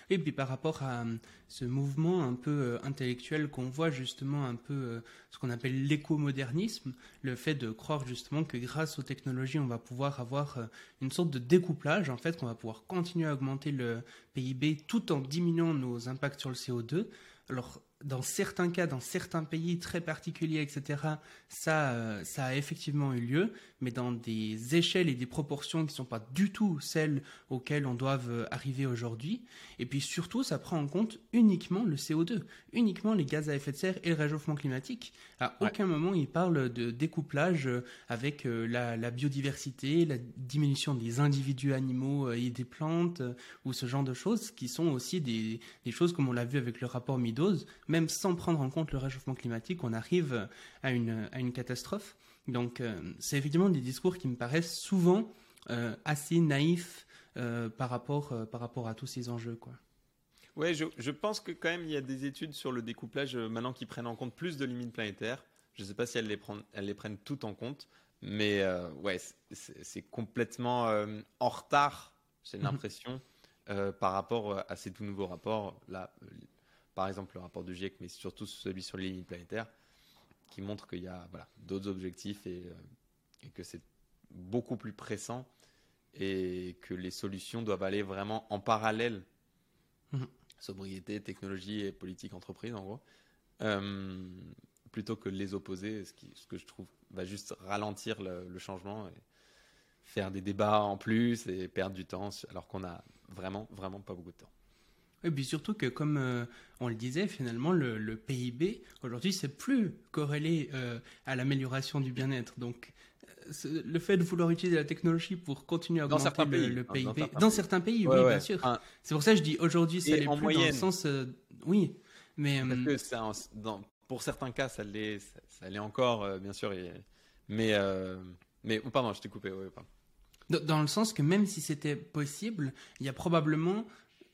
Et puis par rapport à euh, ce mouvement un peu euh, intellectuel qu'on voit justement un peu euh, ce qu'on appelle l'écomodernisme, le fait de croire justement que grâce aux technologies on va pouvoir avoir une sorte de découplage en fait, qu'on va pouvoir continuer à augmenter le PIB tout en diminuant nos impacts sur le CO2. Alors dans certains cas, dans certains pays très particuliers, etc., ça, euh, ça a effectivement eu lieu, mais dans des échelles et des proportions qui ne sont pas du tout celles auxquelles on doit euh, arriver aujourd'hui. Et puis surtout, ça prend en compte uniquement le CO2, uniquement les gaz à effet de serre et le réchauffement climatique. À aucun moment, il parle de découplage euh, avec la, biodiversité, la diminution des individus animaux et des plantes, ou ce genre de choses, qui sont aussi des, des choses, comme on l'a vu avec le rapport Midos, même sans prendre en compte le réchauffement climatique, on arrive à une, à une catastrophe. Donc euh, c'est effectivement des discours qui me paraissent souvent euh, assez naïfs euh, par, rapport, par rapport à tous ces enjeux. Quoi. Ouais, je, je, pense que quand même il y a des études sur le découplage maintenant qui prennent en compte plus de limites planétaires. Je ne sais pas si elles les, prennent, elles les prennent toutes en compte, mais ouais, c'est complètement en retard, j'ai mhm. l'impression, par rapport à ces tout nouveaux rapports. Là, par exemple le rapport du GIEC, mais surtout celui sur les limites planétaires, qui montre qu'il y a voilà, d'autres objectifs et, et que c'est beaucoup plus pressant et que les solutions doivent aller vraiment en parallèle. Mhm. Sobriété, technologie et politique entreprise, en gros. Euh, plutôt que les opposer, ce, qui, ce, que je trouve va juste ralentir le, changement et faire des débats en plus et perdre du temps alors qu'on a vraiment, vraiment pas beaucoup de temps. Et puis surtout que, comme euh, on le disait, finalement, le, PIB, aujourd'hui, c'est plus corrélé euh, à l'amélioration du bien-être. Donc, le fait de vouloir utiliser la technologie pour continuer à augmenter le, PIB dans certains, pays, oui, bien sûr. c'est pour ça que je dis aujourd'hui, ça l'est plus moyenne. dans le sens, euh, oui, mais Parce que dans, pour certains cas, ça l'est, ça, l'est encore, euh, bien sûr. mais, euh, mais oh, pardon, je t'ai coupé. dans le sens que même si c'était possible, il y a probablement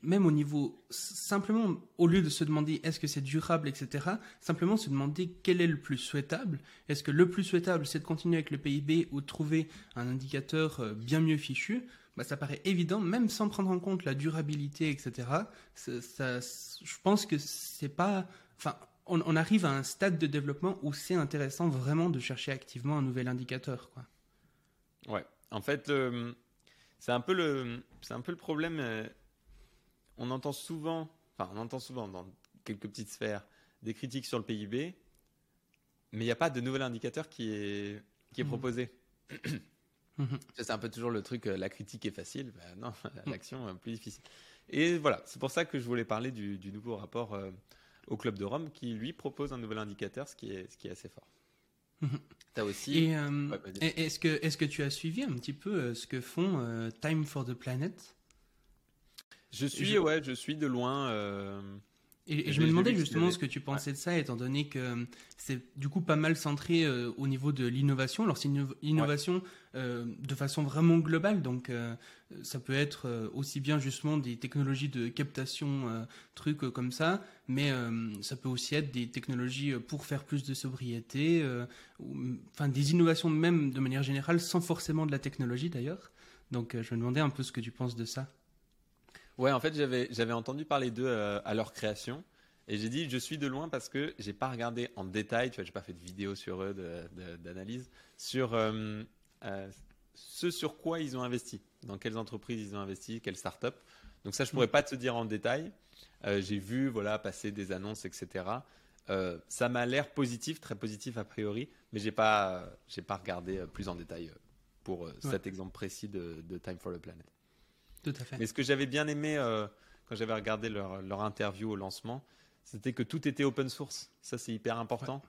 même au niveau, simplement, au lieu de se demander est-ce que c'est durable, etc., simplement se demander quel est le plus souhaitable. Est-ce que le plus souhaitable, c'est de continuer avec le PIB ou de trouver un indicateur euh, bien mieux fichu? Bah, ça paraît évident, même sans prendre en compte la durabilité, etc. Je pense que c'est pas. Enfin, on, arrive à un stade de développement où c'est intéressant vraiment de chercher activement un nouvel indicateur, quoi. Ouais. En fait, c'est un peu le, un peu le problème. Euh, on entend souvent, enfin, on entend souvent dans quelques petites sphères des critiques sur le PIB, mais il n'y a pas de nouvel indicateur qui est, qui est mmh. proposé. Mmh. C'est un peu toujours le truc, euh, la critique est facile, ben non, mmh. l'action est plus difficile. Et voilà, c'est pour ça que je voulais parler du, nouveau rapport euh, au Club de Rome qui, lui, propose un nouvel indicateur, ce qui est, ce qui est assez fort. As aussi. Euh, est-ce que, est que tu as suivi un petit peu ce que font Time for the Planet? Je suis, ouais, je suis de loin. Euh, et, je me demandais justement ce que tu pensais de ça, étant donné que euh, c'est du coup pas mal centré euh, au niveau de l'innovation. Alors c'est une innovation de façon vraiment globale, donc ça peut être aussi bien justement des technologies de captation, trucs comme ça, mais ça peut aussi être des technologies pour faire plus de sobriété, enfin des innovations même de manière générale, sans forcément de la technologie d'ailleurs. Donc je me demandais un peu ce que tu penses de ça. Ouais, en fait, j'avais, j'avais entendu parler d'eux euh, à leur création. Et j'ai dit, je suis de loin parce que j'ai pas regardé en détail, tu vois, j'ai pas fait de vidéo sur eux, d'analyse, sur euh, euh, ce sur quoi ils ont investi, dans quelles entreprises ils ont investi, quelles startups. Donc ça, je pourrais pas te dire en détail. j'ai vu, voilà, passer des annonces, etc. ça m'a l'air positif, très positif a priori, mais j'ai pas, j'ai pas regardé plus en détail pour cet exemple précis de, de Time for the Planet. Tout à fait. Mais ce que j'avais bien aimé euh, quand j'avais regardé leur, leur, interview au lancement, c'était que tout était open source. Ça, c'est hyper important.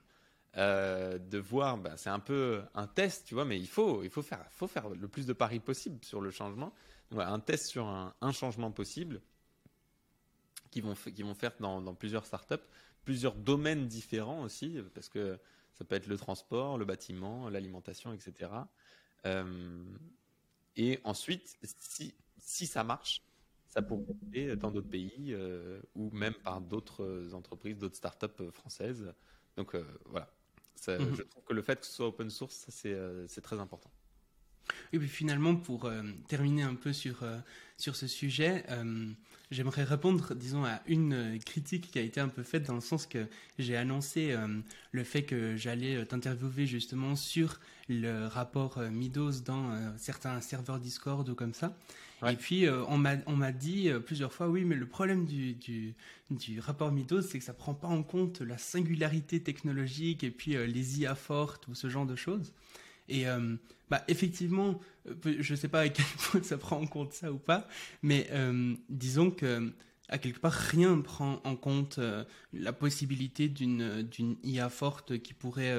Euh, de voir, bah, c'est un peu un test, tu vois, mais il faut, il faut faire, faut faire le plus de paris possible sur le changement. un test sur un, un changement possible qui vont, qui vont faire dans, dans, plusieurs startups, plusieurs domaines différents aussi, parce que ça peut être le transport, le bâtiment, l'alimentation, etc. Euh, et ensuite, si, si ça marche, ça pourrait être dans d'autres pays euh, ou même par d'autres entreprises, d'autres startups euh, françaises. Donc euh, voilà, mhm. je trouve que le fait que ce soit open source, c'est très important. Et puis finalement, pour terminer un peu sur, sur ce sujet, j'aimerais répondre, disons, à une critique qui a été un peu faite dans le sens que j'ai annoncé le fait que j'allais t'interviewer justement sur le rapport Midos dans certains serveurs Discord ou comme ça. Et puis, euh, on m'a dit euh, plusieurs fois, oui, mais le problème du, du, du rapport Midos, c'est que ça prend pas en compte la singularité technologique et puis euh, les IA fortes ou ce genre de choses. Et bah, effectivement, je ne sais pas à quel point ça prend en compte ça ou pas, mais disons que à quelque part, rien ne prend en compte la possibilité d'une IA forte qui pourrait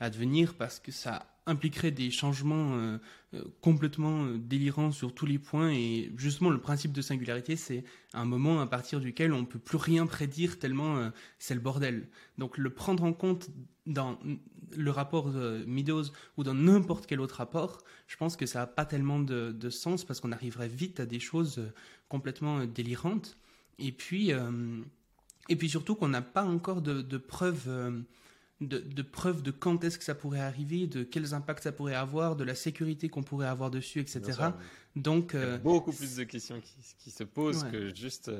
advenir parce que ça impliquerait des changements euh, euh, complètement euh, délirants sur tous les points et justement le principe de singularité c'est un moment à partir duquel on peut plus rien prédire tellement c'est le bordel. Donc le prendre en compte dans le rapport Meadows ou dans n'importe quel autre rapport, je pense que ça n'a pas tellement de, de sens parce qu'on arriverait vite à des choses complètement délirantes. Et puis, et puis surtout qu'on n'a pas encore de, de preuves de, de, preuves de quand est-ce que ça pourrait arriver, de quels impacts ça pourrait avoir, de la sécurité qu'on pourrait avoir dessus, etc. Donc, Il y a beaucoup plus de questions qui, qui se posent que, juste,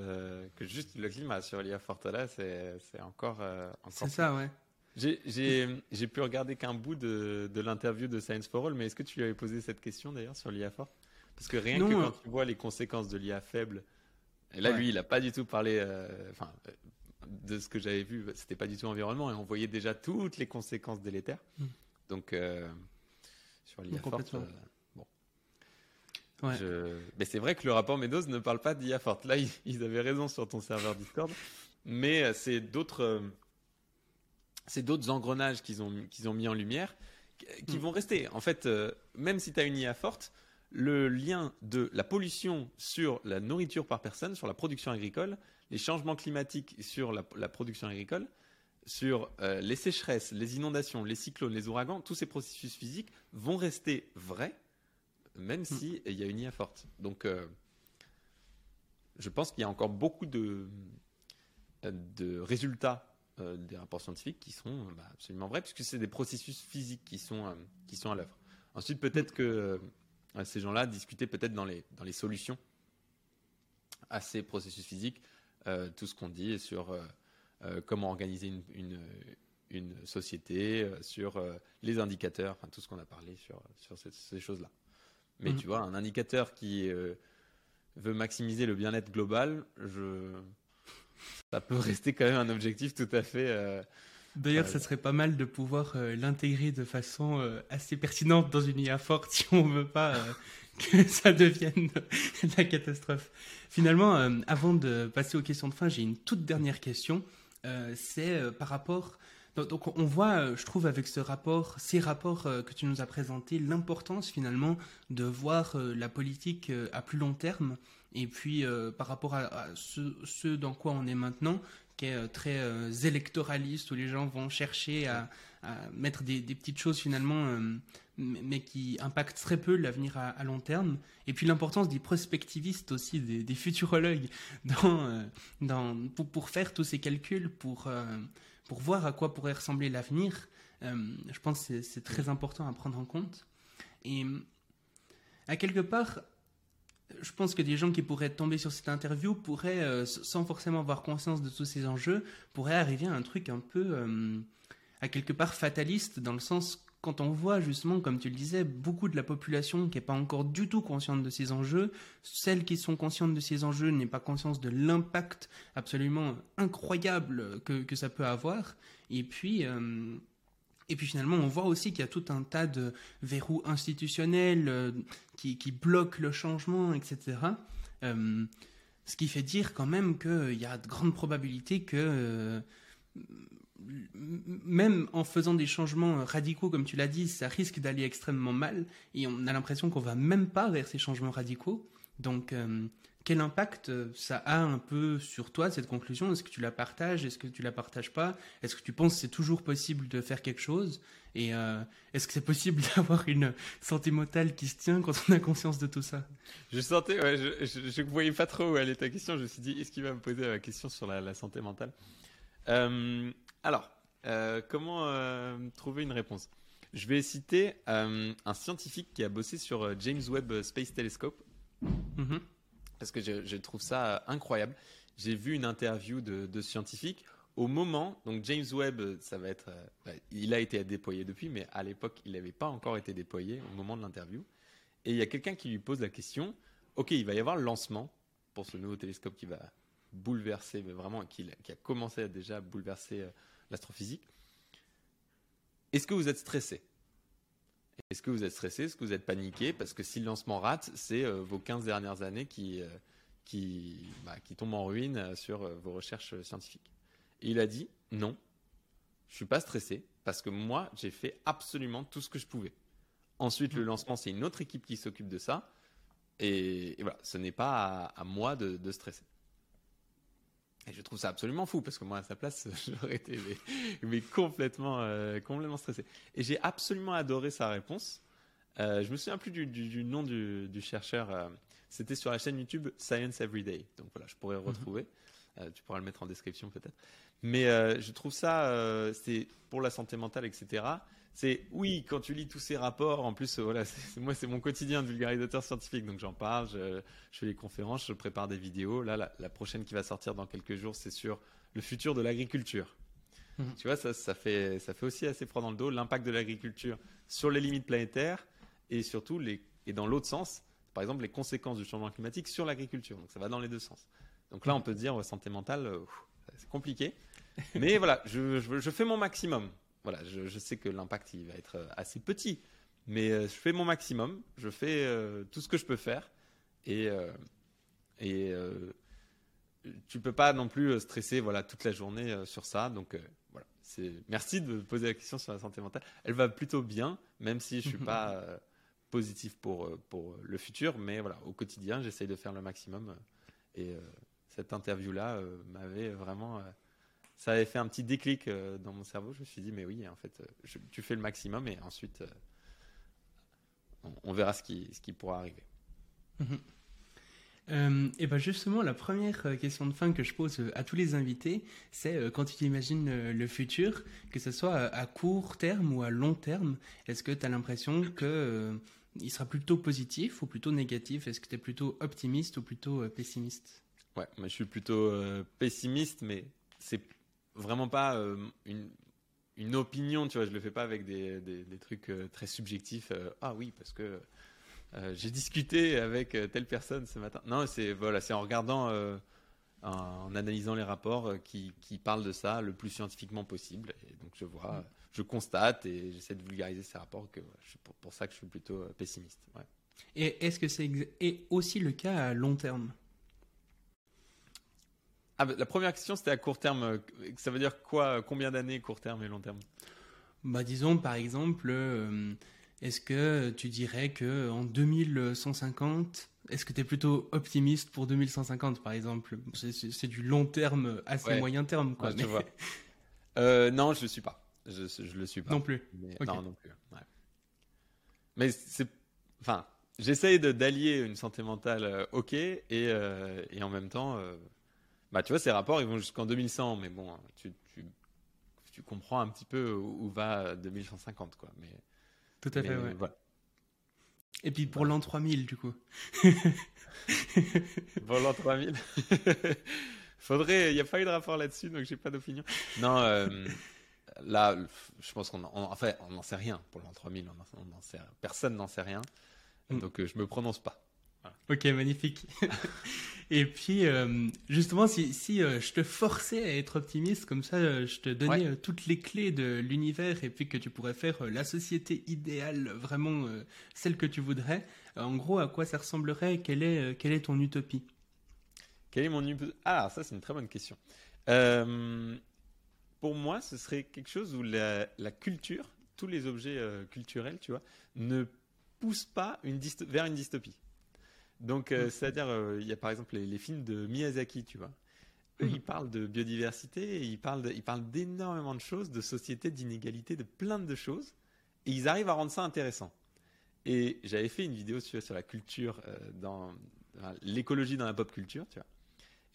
que juste le climat. Sur l'IA Fortala, c'est encore, encore. C'est ça, ouais. J'ai pu regarder qu'un bout de, de l'interview de Science for All, mais est-ce que tu lui avais posé cette question d'ailleurs sur l'IA fort? Parce que rien que quand tu vois les conséquences de l'IA faible, et là lui il n'a pas du tout parlé, euh, enfin de ce que j'avais vu, c'était pas du tout environnement et on voyait déjà toutes les conséquences délétères. Hmm. Donc euh, sur l'IA forte, euh, bon. Ouais. Mais c'est vrai que le rapport Meadows ne parle pas d'IA forte. Là ils, avaient raison sur ton serveur Discord, mais c'est d'autres c'est d'autres engrenages qu'ils ont, qu'ils ont mis en lumière qui hmm. vont rester. En fait, euh, même si tu as une IA forte, le lien de la pollution sur la nourriture par personne, sur la production agricole, les changements climatiques sur la, production agricole, sur euh, les sécheresses, les inondations, les cyclones, les ouragans, tous ces processus physiques vont rester vrais, même hmm. s'il il y a une IA forte. Donc, euh, je pense qu'il y a encore beaucoup de, de résultats euh, des rapports scientifiques qui sont bah, absolument vrais, puisque c'est des processus physiques qui sont, qui sont à l'œuvre. Ensuite, peut-être que ces gens-là discutaient peut-être dans les, dans les solutions à ces processus physiques, tout ce qu'on dit sur comment organiser une, une, une société, sur les indicateurs, enfin tout ce qu'on a parlé sur, sur ces, choses-là. Mais mmh. tu vois, un indicateur qui veut maximiser le bien-être global, je ça peut rester quand même un objectif tout à fait. Euh, D'ailleurs, ça serait pas mal de pouvoir euh, l'intégrer de façon euh, assez pertinente dans une IA forte si on veut pas que ça devienne la catastrophe. Finalement, avant de passer aux questions de fin, j'ai une toute dernière question. C'est par rapport. Donc, on voit, je trouve, avec ce rapport, ces rapports que tu nous as présentés, l'importance finalement de voir la politique à plus long terme et puis, euh, par rapport à, ce, dans quoi on est maintenant, qui est euh, très euh, électoraliste, où les gens vont chercher à, mettre des, petites choses finalement, mais qui impactent très peu l'avenir à, long terme. Et puis l'importance des prospectivistes aussi, des, futurologues, dans, pour, faire tous ces calculs, pour, pour voir à quoi pourrait ressembler l'avenir. je pense que c'est très important à prendre en compte. Et à quelque part, je pense que des gens qui pourraient tomber sur cette interview pourraient, euh, sans forcément avoir conscience de tous ces enjeux, pourraient arriver à un truc un peu, euh, à quelque part fataliste, dans le sens quand on voit justement, comme tu le disais, beaucoup de la population qui n'est pas encore du tout consciente de ces enjeux, celles qui sont conscientes de ces enjeux n'aient pas conscience de l'impact absolument incroyable que, que, ça peut avoir, et puis... Euh, et puis finalement, on voit aussi qu'il y a tout un tas de verrous institutionnels euh, qui, qui, bloquent le changement, etc. Euh, ce qui fait dire quand même qu'il y a de grandes probabilités que même en faisant des changements radicaux, comme tu l'as dit, ça risque d'aller extrêmement mal. Et on a l'impression qu'on va même pas vers ces changements radicaux. Donc quel impact euh, ça a un peu sur toi, cette conclusion? Est-ce que tu la partages? Est-ce que tu la partages pas? Est-ce que tu penses que c'est toujours possible de faire quelque chose? Et euh, est-ce que c'est possible d'avoir une santé mentale qui se tient quand on a conscience de tout ça? Je sentais, je ne voyais pas trop où allait ta question. Je me suis dit, est-ce qu'il va me poser la question sur la, santé mentale? Euh, Alors, comment trouver une réponse? Je vais citer un scientifique qui a bossé sur James Webb Space Telescope. Mm-hmm parce que je, trouve ça incroyable. J'ai vu une interview de, scientifiques au moment, donc James Webb, ça va être, euh, il a été déployé depuis, mais à l'époque, il n'avait pas encore été déployé au moment de l'interview. Et il y a quelqu'un qui lui pose la question, ok, il va y avoir le lancement pour ce nouveau télescope qui va bouleverser, mais vraiment, qui, qui a commencé à déjà bouleverser euh, l'astrophysique. Est-ce que vous êtes stressé? Est-ce que vous êtes stressé? Est-ce que vous êtes paniqué? Parce que si le lancement rate, c'est euh, vos 15 dernières années qui, euh, qui, bah, qui tombent en ruine euh, sur vos recherches scientifiques. Et il a dit non, je suis pas stressé parce que moi, j'ai fait absolument tout ce que je pouvais. Ensuite, le lancement, c'est une autre équipe qui s'occupe de ça. Et, voilà, ce n'est pas à, moi de stresser. Et je trouve ça absolument fou parce que moi à sa place j'aurais été mais, complètement euh, complètement stressé. Et j'ai absolument adoré sa réponse. Euh, je me souviens plus du, du, nom du, du chercheur. Euh, c'était sur la chaîne YouTube Science Everyday. Donc voilà, je pourrais le Mhm. retrouver. Euh, tu pourras le mettre en description peut-être. Mais euh, je trouve ça, c'est pour la santé mentale, etc. C'est oui, quand tu lis tous ces rapports, en plus, euh, voilà, moi c'est mon quotidien de vulgarisateur scientifique, donc j'en parle, je, je fais les conférences, je prépare des vidéos. Là, la, la prochaine qui va sortir dans quelques jours, c'est sur le futur de l'agriculture. Mhm. Tu vois, ça, ça, fait, ça fait aussi assez froid dans le dos l'impact de l'agriculture sur les limites planétaires et surtout, les, et dans l'autre sens, par exemple, les conséquences du changement climatique sur l'agriculture. Donc ça va dans les deux sens. Donc là, on peut se dire, santé mentale, euh, c'est compliqué. Mais voilà, je, je, je fais mon maximum. Voilà, je, je sais que l'impact, il va être euh, assez petit. Mais euh, je fais mon maximum, je fais euh, tout ce que je peux faire. Et, euh, et euh, tu peux pas non plus stresser voilà, toute la journée sur ça. Donc voilà, c'est merci de poser la question sur la santé mentale. Elle va plutôt bien, même si je suis pas positif pour, pour le futur. Mais voilà, au quotidien, j'essaye de faire le maximum. Et cette interview-là euh, m'avait vraiment. Ça avait fait un petit déclic euh, dans mon cerveau. Je me suis dit, mais oui, en fait, euh, je- tu fais le maximum et ensuite, euh, on, on verra ce qui, ce qui pourra arriver. Euh, et ben justement, la première question de fin que je pose à tous les invités, c'est quand tu imagines le futur, que ce soit à court terme ou à long terme, est-ce que tu as l'impression que euh, il sera plutôt positif ou plutôt négatif? Est-ce que tu es plutôt optimiste ou plutôt pessimiste? Ouais, moi je suis plutôt euh, pessimiste, mais c'est vraiment pas euh, une, une opinion, tu vois. Je le fais pas avec des, des, des trucs euh, très subjectifs. euh, ah oui, parce que j'ai discuté avec telle personne ce matin. Non, c'est voilà, c'est en regardant, en, analysant les rapports qui, qui parlent de ça le plus scientifiquement possible. Et donc je vois, euh, je constate et j'essaie de vulgariser ces rapports. Que suis pour, pour ça que je suis plutôt pessimiste. Ouais. Et est-ce que c'est aussi le cas à long terme? Ah, bah, la première question c'était à court terme. euh, Ça veut dire quoi Combien d'années court terme et long terme? Bah, disons par exemple, euh, est-ce que tu dirais que en 2150, est-ce que tu es plutôt optimiste pour 2150 par exemple? C'est- du long terme, assez Ouais. moyen terme quoi. Ouais, je mais- vois. Euh, non, je le suis pas. Je, je le suis pas. Non plus. Mais-. Non, non plus. ouais. Mais c'est, enfin, j'essaye d'allier une santé mentale euh, ok et, euh, et en même temps, euh, bah tu vois, ces rapports ils vont jusqu'en 2100, mais bon, tu, tu, tu comprends un petit peu où, va 2150 quoi. Mais, Tout à fait, ouais. voilà. Et puis pour l'an 3000 du coup. Pour l'an 3000. Faudrait, il n'y a pas eu de rapport là-dessus, donc j'ai pas d'opinion. Non, euh, là, je pense qu'on, en, enfin, on n'en sait rien pour l'an 3000. On en- on en sait, personne n'en sait rien, Mm. donc euh, je me prononce pas. Ok, magnifique. Et puis, euh, justement, si, si euh, je te forçais à être optimiste, comme ça, euh, je te donnais Ouais. toutes les clés de l'univers et puis que tu pourrais faire la société idéale, vraiment celle que tu voudrais, en gros, à quoi ça ressemblerait Quelle est, quelle est ton utopie? Quel est mon up- Ah, ça c'est une très bonne question. Pour moi, ce serait quelque chose où la, la culture, tous les objets culturels, tu vois, ne poussent pas une vers une dystopie. Donc, euh, Mhm. c'est-à-dire, euh, il y a par exemple les, les films de Miyazaki, tu vois. Eux, ils parlent de biodiversité, et ils parlent, de- ils parlent d'énormément de choses, de société, d'inégalité, de plein de choses, et ils arrivent à rendre ça intéressant. Et j'avais fait une vidéo sur, sur la culture, euh, dans l'écologie dans la pop culture, tu vois.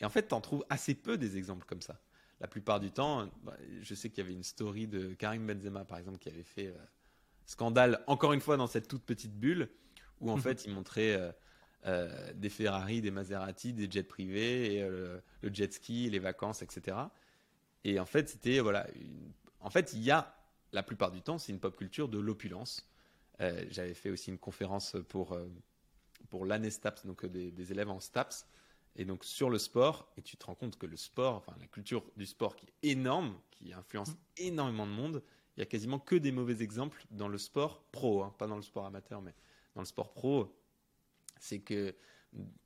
Et en fait, tu en trouves assez peu des exemples comme ça. La plupart du temps, bah, je sais qu'il y avait une story de Karim Benzema, par exemple, qui avait fait scandale, encore une fois, dans cette toute petite bulle, où en Mhm. fait, il montrait euh, des Ferrari, des Maserati, des jets privés, et, euh, le jet ski, les vacances, etc. Et en fait, c'était, voilà, une- en fait, il y a, la plupart du temps, c'est une pop culture de l'opulence. Euh, J'avais fait aussi une conférence pour, pour l'année STAPS, donc des, des élèves en STAPS, et donc sur le sport, et tu te rends compte que le sport, enfin la culture du sport qui est énorme, qui influence énormément de monde, il y a quasiment que des mauvais exemples dans le sport pro, hein, pas dans le sport amateur, mais dans le sport pro, c'est que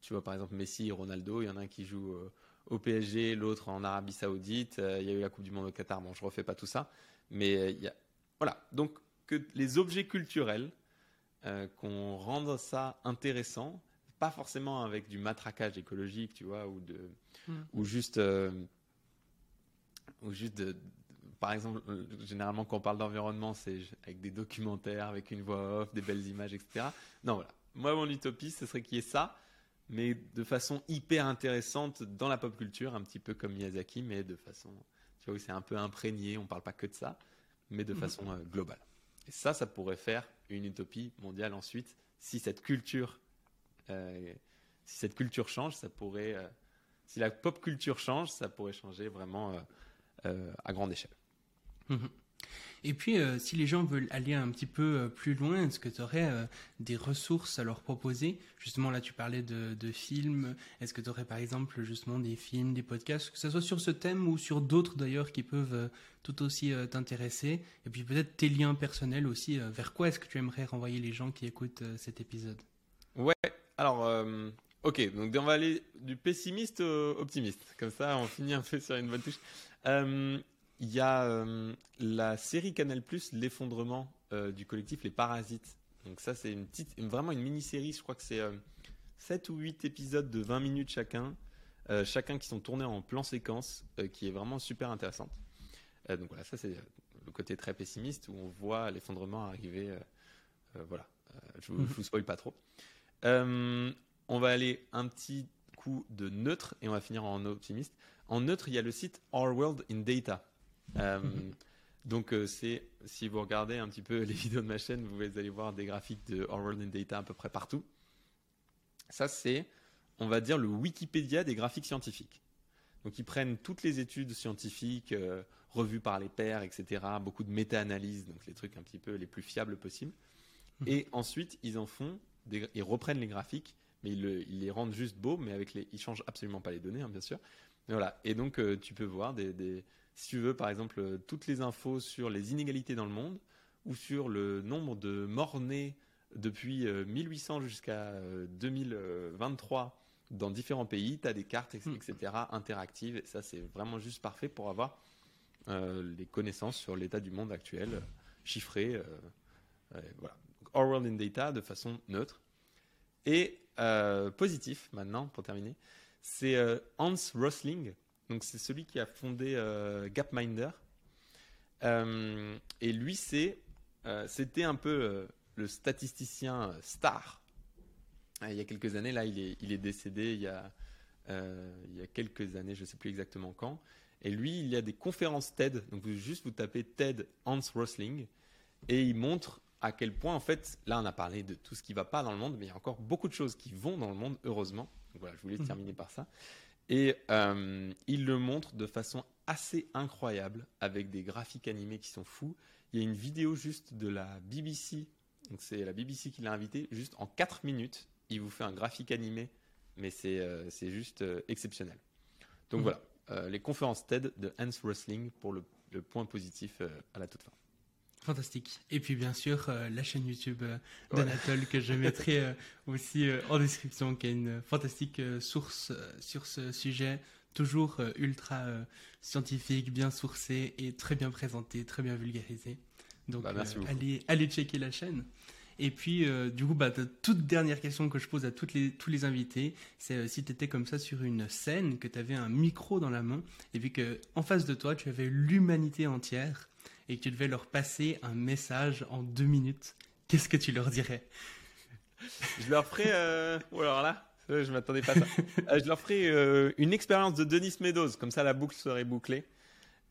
tu vois par exemple Messi et Ronaldo, il y en a un qui joue euh, au PSG, l'autre en Arabie Saoudite, euh, il y a eu la Coupe du Monde au Qatar, bon je refais pas tout ça, mais euh, il y a voilà, donc que les objets culturels euh, qu'on rende ça intéressant, pas forcément avec du matraquage écologique, tu vois, ou de, Mm. ou juste, euh, ou juste de, par exemple, généralement quand on parle d'environnement, c'est avec des documentaires, avec une voix off, des belles images, etc. Non, voilà. Moi, mon utopie, ce serait qu'il y ait ça, mais de façon hyper intéressante dans la pop culture, un petit peu comme Miyazaki, mais de façon, tu vois, c'est un peu imprégné, on parle pas que de ça, mais de Mhm. façon euh, globale. Et ça, ça pourrait faire une utopie mondiale ensuite, si cette culture, euh, si cette culture change, ça pourrait, euh, si la pop culture change, ça pourrait changer vraiment à grande échelle. Et puis, euh, si les gens veulent aller un petit peu euh, plus loin, est-ce que tu aurais euh, des ressources à leur proposer? Justement, là, tu parlais de, films. Est-ce que tu aurais, par exemple, justement, des films, des podcasts, que ce soit sur ce thème ou sur d'autres, d'ailleurs, qui peuvent tout aussi t'intéresser Et puis, peut-être tes liens personnels aussi. vers quoi est-ce que tu aimerais renvoyer les gens qui écoutent cet épisode? Ouais, alors, ok, donc on va aller du pessimiste au optimiste. Comme ça, on finit un peu sur une bonne touche. Il y a euh, la série Canal Plus, L'effondrement euh, du collectif Les Parasites. Donc, ça, c'est une petite, vraiment une mini-série. Je crois que c'est 7 ou 8 épisodes de 20 minutes chacun. euh, chacun qui sont tournés en plan séquence, euh, qui est vraiment super intéressante. Euh, donc voilà, ça c'est le côté très pessimiste où on voit l'effondrement arriver. euh, euh, voilà, Euh, je, vous- je vous spoil pas trop. Euh, on va aller un petit coup de neutre et on va finir en optimiste. En neutre, il y a le site Our World in Data. Euh, donc, euh, c'est si vous regardez un petit peu les vidéos de ma chaîne, vous allez voir des graphiques de World in Data à peu près partout. Ça, c'est, on va dire, le Wikipédia des graphiques scientifiques. Donc, ils prennent toutes les études scientifiques euh, revues par les pairs, etc. Beaucoup de méta-analyses, donc les trucs un petit peu les plus fiables possibles. Et ensuite, ils en font, des- ils reprennent les graphiques, mais ils, le- ils les rendent juste beaux, mais avec les, ils changent absolument pas les données, hein, bien sûr. Mais voilà. Et donc, euh, tu peux voir des, des- si tu veux, par exemple, euh, toutes les infos sur les inégalités dans le monde ou sur le nombre de morts-nés depuis euh, 1800 jusqu'à euh, 2023 dans différents pays. Tu as des cartes, etc., interactives. Et ça, c'est vraiment juste parfait pour avoir euh, les connaissances sur l'état du monde actuel, euh, chiffrées. euh, euh, voilà. Donc, Our World in Data de façon neutre. Et euh, positif, maintenant, pour terminer, c'est euh, Hans Rosling. Donc, c'est celui qui a fondé euh, Gapminder. Euh, et lui, c'est, euh, c'était un peu le statisticien star. Il y a quelques années, là, il est, il est décédé il y, a, il y a quelques années, je ne sais plus exactement quand. Et lui, il y a des conférences TED. Donc, vous, juste vous tapez TED Hans Rosling. Et il montre à quel point, en fait, là, on a parlé de tout ce qui ne va pas dans le monde, mais il y a encore beaucoup de choses qui vont dans le monde, heureusement. Donc voilà, je voulais Mhm. terminer par ça. Et euh, il le montre de façon assez incroyable, avec des graphiques animés qui sont fous. Il y a une vidéo juste de la BBC, donc c'est la BBC qui l'a invité, juste en 4 minutes, il vous fait un graphique animé, mais c'est euh, juste euh, exceptionnel. Donc Mhm. voilà, euh, les conférences TED de Hans Rosling pour le, le point positif à la toute fin. Fantastique. Et puis bien sûr, euh, la chaîne YouTube euh, Ouais. d'Anatole que je mettrai euh, aussi euh, en description, qui est une fantastique source sur ce sujet, toujours ultra scientifique, bien sourcé et très bien présenté, très bien vulgarisé. Donc Bah, merci allez, allez checker la chaîne. Et puis, du coup, bah, toute dernière question que je pose à toutes les, tous les invités, c'est si tu étais comme ça sur une scène, que tu avais un micro dans la main, et puis que en face de toi, tu avais l'humanité entière, et que tu devais leur passer un message en deux minutes, qu'est-ce que tu leur dirais? Je leur ferai. Euh... Oh, alors là, je m'attendais pas à ça. Euh, je leur ferai euh, une expérience de Denis Meadows, comme ça la boucle serait bouclée.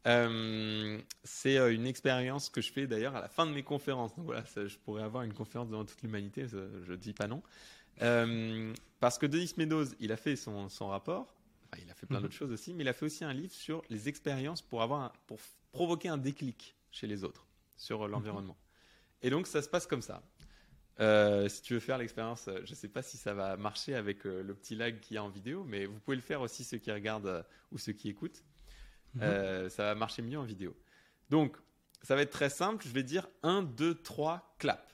Euh, c'est une expérience que je fais d'ailleurs à la fin de mes conférences. Donc voilà, ça, je pourrais avoir une conférence devant toute l'humanité, je dis pas non. Euh, parce que Denis Meadows, il a fait son, son rapport, enfin, il a fait plein Mhm. d'autres choses aussi, mais il a fait aussi un livre sur les expériences pour, avoir un- pour provoquer un déclic chez les autres sur euh, l'environnement. Et donc ça se passe comme ça. Euh, si tu veux faire l'expérience, euh, je ne sais pas si ça va marcher avec euh, le petit lag qu'il y a en vidéo, mais vous pouvez le faire aussi ceux qui regardent euh, ou ceux qui écoutent. Mhm. Ça va marcher mieux en vidéo. Donc, ça va être très simple. Je vais dire 1, 2, 3, clap.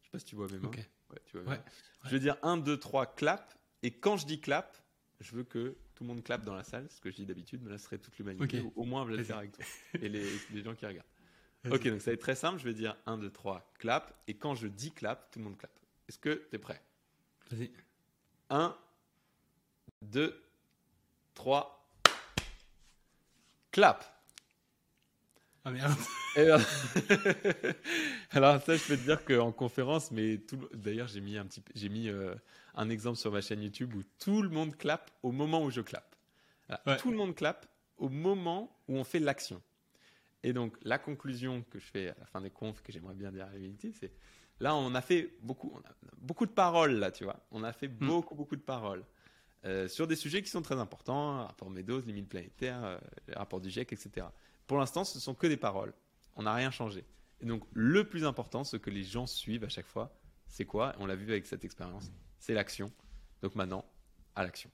Je sais pas si tu vois mes mains. Ok. Ouais, tu vois mes Ouais, mains. Je vais dire 1, 2, 3, clap. Et quand je dis clap, je veux que tout le monde clappe dans la salle, ce que je dis d'habitude, mais là, ce serait toute l'humanité. Au moins, je vais le faire avec toi. Et les, les gens qui regardent. Ok, donc ça va être très simple. Je vais dire 1, 2, 3, clap. Et quand je dis clap, tout le monde clappe. Est-ce que tu es prêt? Vas-y. 1, 2, 3, clap. Ah merde. alors... alors ça, je peux te dire qu'en conférence, mais tout... d'ailleurs, j'ai mis un petit, j'ai mis euh, un exemple sur ma chaîne YouTube où tout le monde clappe au moment où je clappe. Voilà. Ouais. Tout le monde clappe au moment où on fait l'action. Et donc, la conclusion que je fais à la fin des confs, que j'aimerais bien dire à l'humilité, c'est là, on a fait beaucoup, on a beaucoup de paroles, là, tu vois. On a fait beaucoup, beaucoup de paroles euh, sur des sujets qui sont très importants, rapport Meadows, limite planétaire, euh, les rapports du GIEC, etc. Pour l'instant, ce sont que des paroles. On n'a rien changé. Et donc, le plus important, ce que les gens suivent à chaque fois, c'est quoi? On l'a vu avec cette expérience, c'est l'action. Donc maintenant, à l'action.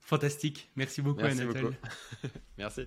Fantastique. Merci beaucoup, Merci Anatole. beaucoup. Merci.